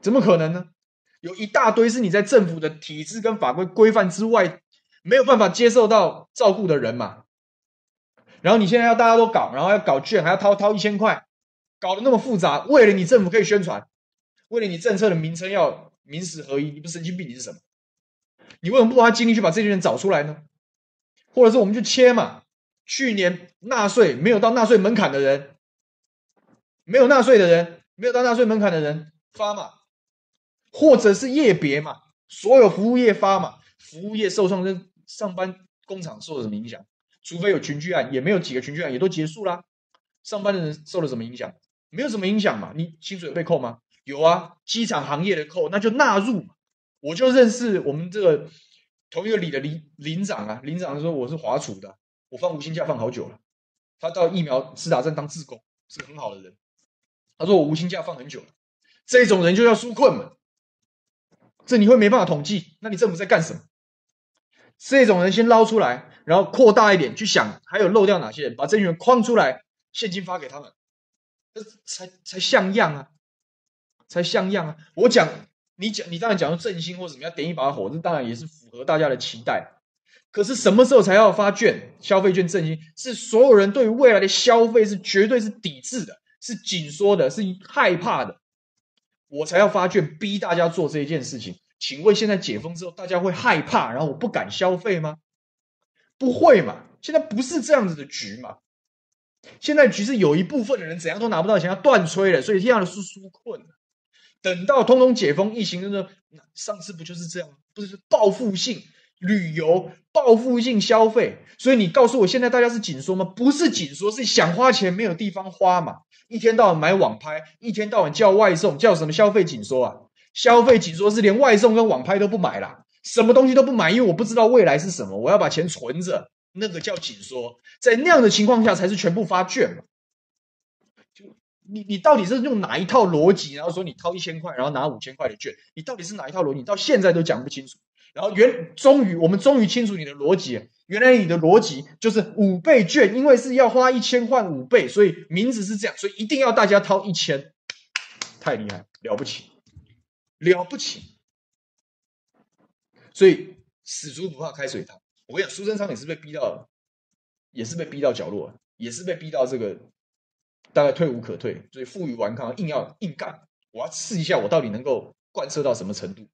怎么可能呢？有一大堆是你在政府的体制跟法规规范之外，没有办法接受到照顾的人嘛。然后你现在要大家都搞，然后要搞券，还要掏掏一千块，搞得那么复杂，为了你政府可以宣传，为了你政策的名称要名实合一，你不神经病你是什么？你为什么不花精力去把这些人找出来呢？或者是我们去切嘛？去年纳税没有到纳税门槛的人，没有纳税的人，没有到纳税门槛的人发嘛？或者是业别嘛，所有服务业发嘛，服务业受创跟上班工厂受了什么影响？除非有群聚案，也没有几个群聚案，也都结束啦。上班的人受了什么影响？没有什么影响嘛。你薪水被扣吗？有啊，机场行业的扣，那就纳入嘛。我就认识我们这个同一个里的林林长啊，林长说我是华储的，我放无薪假放好久了。他到疫苗施打站当志工，是个很好的人。他说我无薪假放很久了，这种人就要纾困嘛。这你会没办法统计，那你政府在干什么？这种人先捞出来，然后扩大一点去想，还有漏掉哪些人，把这群人框出来，现金发给他们，这才才像样啊，才像样啊！我讲你讲，你当然讲说振兴或怎么样，点一把火，这当然也是符合大家的期待。可是什么时候才要发券？消费券振兴是所有人对于未来的消费是绝对是抵制的，是紧缩的，是害怕的。我才要发券，逼大家做这一件事情。请问现在解封之后，大家会害怕，然后我不敢消费吗？不会嘛？现在不是这样子的局嘛？现在局是有一部分的人怎样都拿不到钱，要断炊了，所以这样的是纾困。等到通通解封，疫情真的，上次不就是这样？不是报复性旅游、报复性消费，所以你告诉我现在大家是紧缩吗？不是紧缩，是想花钱没有地方花嘛？一天到晚买网拍，一天到晚叫外送，叫什么消费紧缩啊？消费紧缩是连外送跟网拍都不买啦，什么东西都不买，因为我不知道未来是什么，我要把钱存着，那个叫紧缩。在那样的情况下，才是全部发券嘛。就你你到底是用哪一套逻辑？然后说你掏一千块，然后拿五千块的券，你到底是哪一套逻辑？你到现在都讲不清楚。然后原终于我们终于清楚你的逻辑，原来你的逻辑就是五倍券，因为是要花一千换五倍，所以名字是这样，所以一定要大家掏一千，太厉害，了不起，了不起。所以死猪不怕开水烫，我跟你讲，苏贞昌也是被逼到，也是被逼到角落，也是被逼到这个大概退无可退，所以负隅顽抗，硬要硬干，我要试一下我到底能够贯彻到什么程度。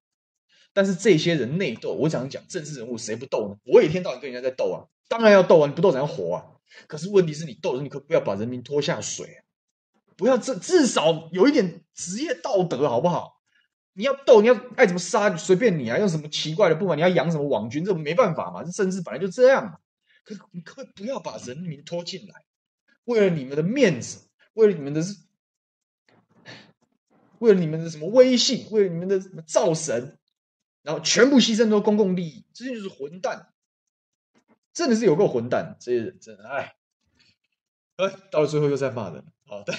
但是这些人内斗，我想讲政治人物谁不斗呢？我一天到晚跟人家在斗啊，当然要斗啊，你不斗怎样活啊？可是问题是你斗的时候，你可不要把人民拖下水，不要至至少有一点职业道德好不好？你要斗，你要爱怎么杀随便你啊，用什么奇怪的不管，你要养什么网军，这没办法嘛，这政治本来就这样嘛。可是你可不可以不要把人民拖进来？为了你们的面子，为了你们的，为了你们的什么威信，为了你们的什么造神？然后全部牺牲都公共利益，这些就是混蛋，真的是有够混蛋，这些人真的哎，哎，到了最后又在骂人，好的。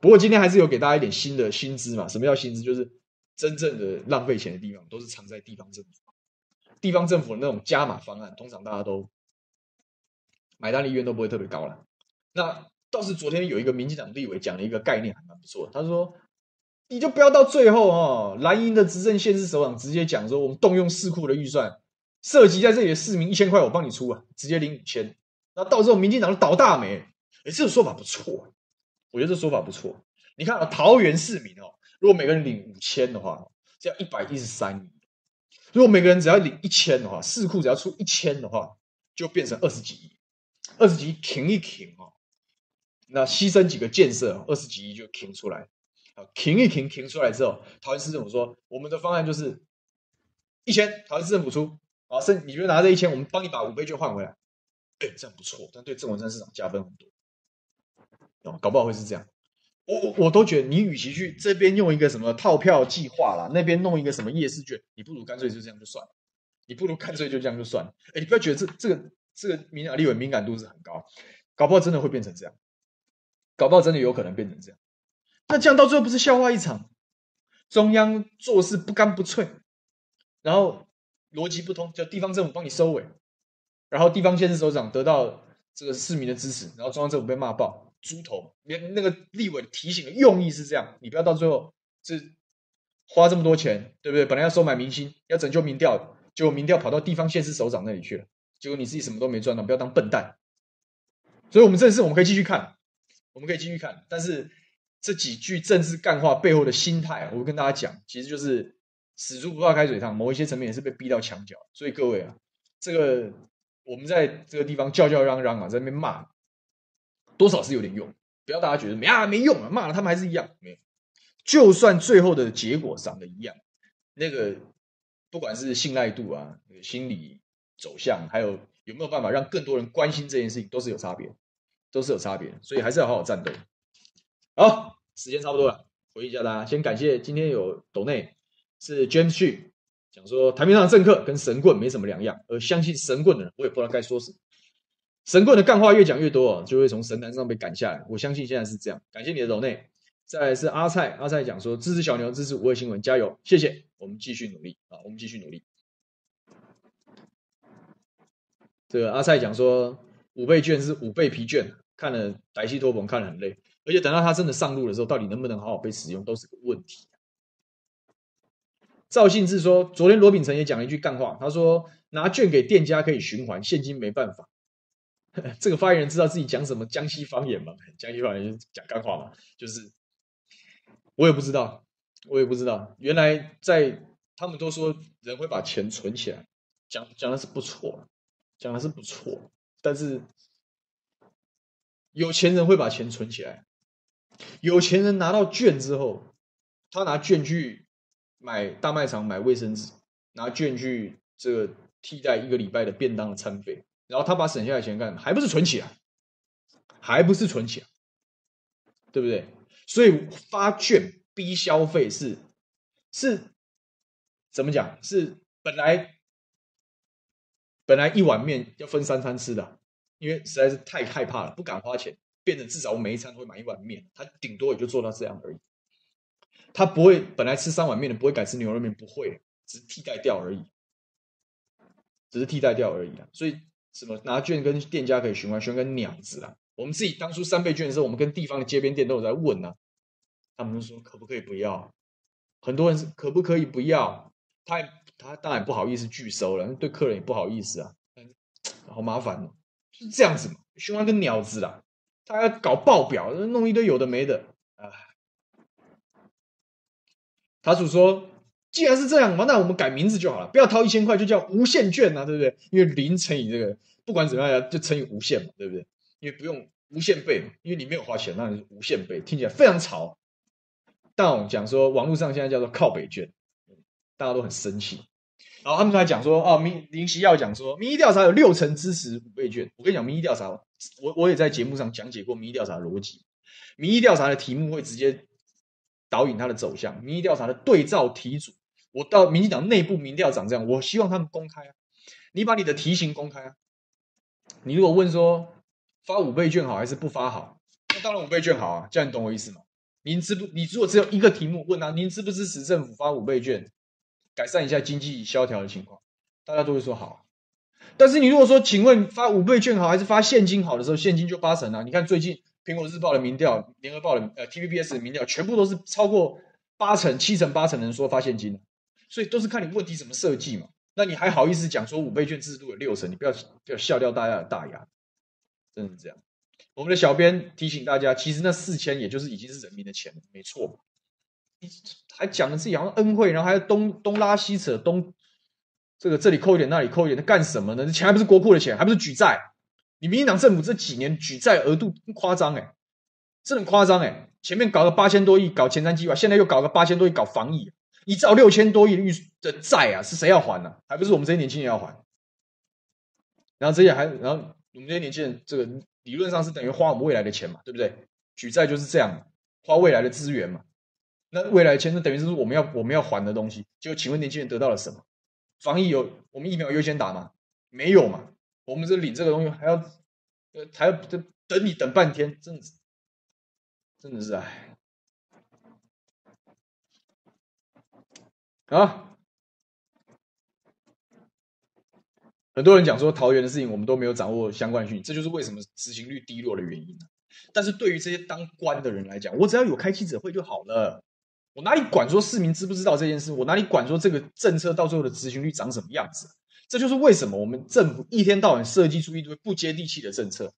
不过今天还是有给大家一点新的薪资嘛？什么叫薪资？就是真正的浪费钱的地方都是藏在地方政府，地方政府的那种加码方案，通常大家都买单的意愿都不会特别高了。那倒是昨天有一个民进党立委讲了一个概念，还蛮不错，他说。你就不要到最后哦，蓝营的执政县市首长直接讲说，我们动用市库的预算，涉及在这里的市民一千块，我帮你出啊，直接领五千。那到时候民进党就倒大霉，哎，这个说法不错，我觉得这说法不错。你看啊，桃园市民哦，如果每个人领五千的话，只要一百一十三亿；如果每个人只要领一千的话，市库只要出一千的话，就变成二十几亿，二十几亿停一停哦，那牺牲几个建设，二十几亿就停出来。啊，停一停，停出来之后，桃园市政府说，我们的方案就是一千，桃园市政府出，啊，剩你就拿这一千，我们帮你把五倍券换回来，哎，这样不错，但对郑文灿市长加分很多，哦，搞不好会是这样，我我我都觉得，你与其去这边用一个什么套票计划啦，那边弄一个什么夜市券，你不如干脆就这样就算了，你不如干脆就这样就算了，哎，你不要觉得这这个这个民调立委敏感度是很高，搞不好真的会变成这样，搞不好真的有可能变成这样。那这样到最后不是笑话一场？中央做事不干不脆，然后逻辑不通，叫地方政府帮你收尾，然后地方县市首长得到这个市民的支持，然后中央政府被骂爆，猪头。连那个立委提醒的用意是这样，你不要到最后是花这么多钱，对不对？本来要收买民心，要拯救民调，结果民调跑到地方县市首长那里去了，结果你自己什么都没赚到，不要当笨蛋。所以，我们这次我们可以继续看，我们可以继续看，但是这几句政治干话背后的心态，我跟大家讲，其实就是死猪不怕开水烫，某一些层面也是被逼到墙角。所以各位啊，这个我们在这个地方叫叫嚷嚷啊，在那边骂，多少是有点用，不要大家觉得没啊没用啊，骂了他们还是一样没有。就算最后的结果长得一样，那个不管是信赖度啊、心理走向，还有有没有办法让更多人关心这件事情，都是有差别。都是有差别，所以还是要好好战斗。好，时间差不多了，回忆一下大家。先感谢今天有斗内是 James Xu 讲说台面上的政客跟神棍没什么两样，而相信神棍的人，我也不知道该说什么。神棍的干话越讲越多，就会从神坛上被赶下来。我相信现在是这样。感谢你的斗内。再来是阿蔡，阿蔡讲说支持小牛，支持五位新闻，加油，谢谢。我们继续努力啊，我们继续努力。这个阿蔡讲说五倍券是五倍疲倦。看了歹戏托棚，看了很累，而且等到他真的上路的时候，到底能不能好好被使用，都是个问题。赵信志说，昨天罗秉成也讲了一句干话，他说拿券给店家可以循环，现金没办法。(laughs) 这个发言人知道自己讲什么江西方言吗？江西方言讲干话吗？就是我也不知道，我也不知道。原来在他们都说人会把钱存起来，讲讲的是不错，讲的是不错，但是。有钱人会把钱存起来，有钱人拿到券之后，他拿券去买大卖场买卫生纸，拿券去这个替代一个礼拜的便当的餐费，然后他把省下的钱干，还不是存起来，还不是存起来，对不对？所以发券逼消费是是怎么讲？是本来本来一碗面要分三餐吃的。因为实在是太害怕了，不敢花钱，变成至少我每一餐都会买一碗面，他顶多也就做到这样而已。他不会本来吃三碗面的，不会改吃牛肉面，不会，只是替代掉而已，只是替代掉而已啊。所以什么拿券跟店家可以循环，循环跟鸟子啊。我们自己当初三倍券的时候，我们跟地方的街边店都有在问啊，他们都说可不可以不要？很多人是可不可以不要？他他当然不好意思拒收了，对客人也不好意思啊，好麻烦哦。是这样子嘛？循环跟鸟子啦，他要搞报表，弄一堆有的没的啊。塔主说，既然是这样嘛，那我们改名字就好了，不要掏一千块，就叫无限券啊，对不对？因为零乘以这个，不管怎么样，就乘以无限嘛，对不对？因为不用无限倍嘛，因为你没有花钱，那是无限倍，听起来非常潮。但我们讲说，网络上现在叫做靠北券，大家都很生气。然后他们还讲说，哦，民林奇耀讲说，民意调查有六成支持五倍券。我跟你讲，民意调查，我我也在节目上讲解过民意调查的逻辑。民意调查的题目会直接导引它的走向。民意调查的对照题组，我到民进党内部民调长这样，我希望他们公开啊。你把你的题型公开啊。你如果问说发五倍券好还是不发好，那当然五倍券好啊。这样你懂我意思吗？您支不？你如果只有一个题目问他，您支不支持政府发五倍券？改善一下经济萧条的情况，大家都会说好。但是你如果说，请问发五倍券好还是发现金好的时候，现金就八成啊。你看最近苹果日报的民调、联合报的呃 TVBS 的民调，全部都是超过八成、七成、八成的人说发现金。所以都是看你问题怎么设计嘛。那你还好意思讲说五倍券制度有六成？你不要不要笑掉大家的大牙，真的是这样。我们的小编提醒大家，其实那四千也就是已经是人民的钱了，没错。还讲的自己好像恩惠，然后还东东拉西扯，东这个这里扣一点，那里扣一点，那干什么呢？这钱还不是国库的钱，还不是举债？你民进党政府这几年举债额度夸张哎，真的夸张哎！前面搞个八千多亿搞前瞻计划，现在又搞个八千多亿搞防疫，一兆六千多亿的债啊，是谁要还呢、还不是我们这些年轻人要还？然后这些还，然后我们这些年轻人，这个理论上是等于花我们未来的钱嘛，对不对？举债就是这样，花未来的资源嘛。那未来的钱就等于是我们要我们要还的东西，就请问年轻人得到了什么？防疫有我们疫苗优先打吗？没有嘛？我们这领这个东西还要呃还要等等你等半天，真的是真的是哎。啊，很多人讲说桃园的事情我们都没有掌握相关讯息，这就是为什么执行率低落的原因。但是对于这些当官的人来讲，我只要有开记者会就好了，我哪里管说市民知不知道这件事？我哪里管说这个政策到最后的执行率长什么样子？这就是为什么我们政府一天到晚设计出一堆不接地气的政策，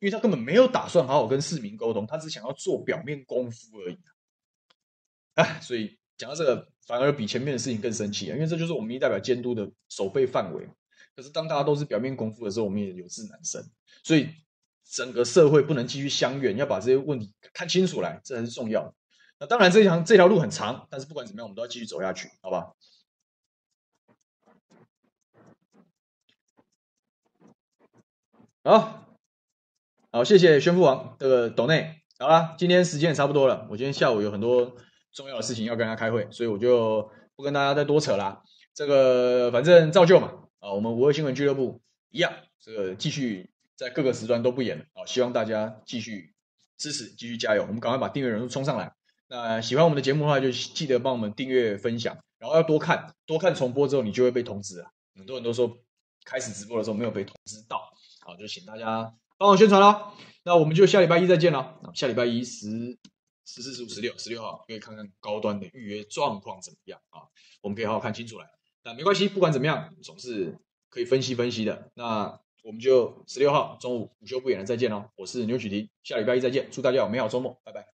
因为他根本没有打算好好跟市民沟通，他只想要做表面功夫而已。哎，所以讲到这个，反而比前面的事情更生气啊！因为这就是我们一代表监督的守备范围。可是当大家都是表面功夫的时候，我们也有志难生。所以整个社会不能继续相怨，要把这些问题看清楚来，这才是重要的。那当然，这条这条路很长，但是不管怎么样，我们都要继续走下去，好吧？好，好，谢谢宣父王这个斗内。好了，今天时间也差不多了，我今天下午有很多。重要的事情要跟他开会，所以我就不跟大家再多扯啦。这个反正照旧嘛，啊，我们五二新闻俱乐部一样，这个继续在各个时段都不演了啊。希望大家继续支持，继续加油，我们赶快把订阅人数冲上来。那喜欢我们的节目的话，就记得帮我们订阅、分享，然后要多看，多看重播之后，你就会被通知了。很多人都说开始直播的时候没有被通知到，好，就请大家帮我宣传啦。那我们就下礼拜一再见了，下礼拜一十。十四、十五、十六、十六号可以看看高端的预约状况怎么样啊？我们可以好好看清楚来。那没关系，不管怎么样，总是可以分析分析的。那我们就十六号中午午休不远了，再见喽！我是牛曲婷，下礼拜一再见，祝大家有美好周末，拜拜。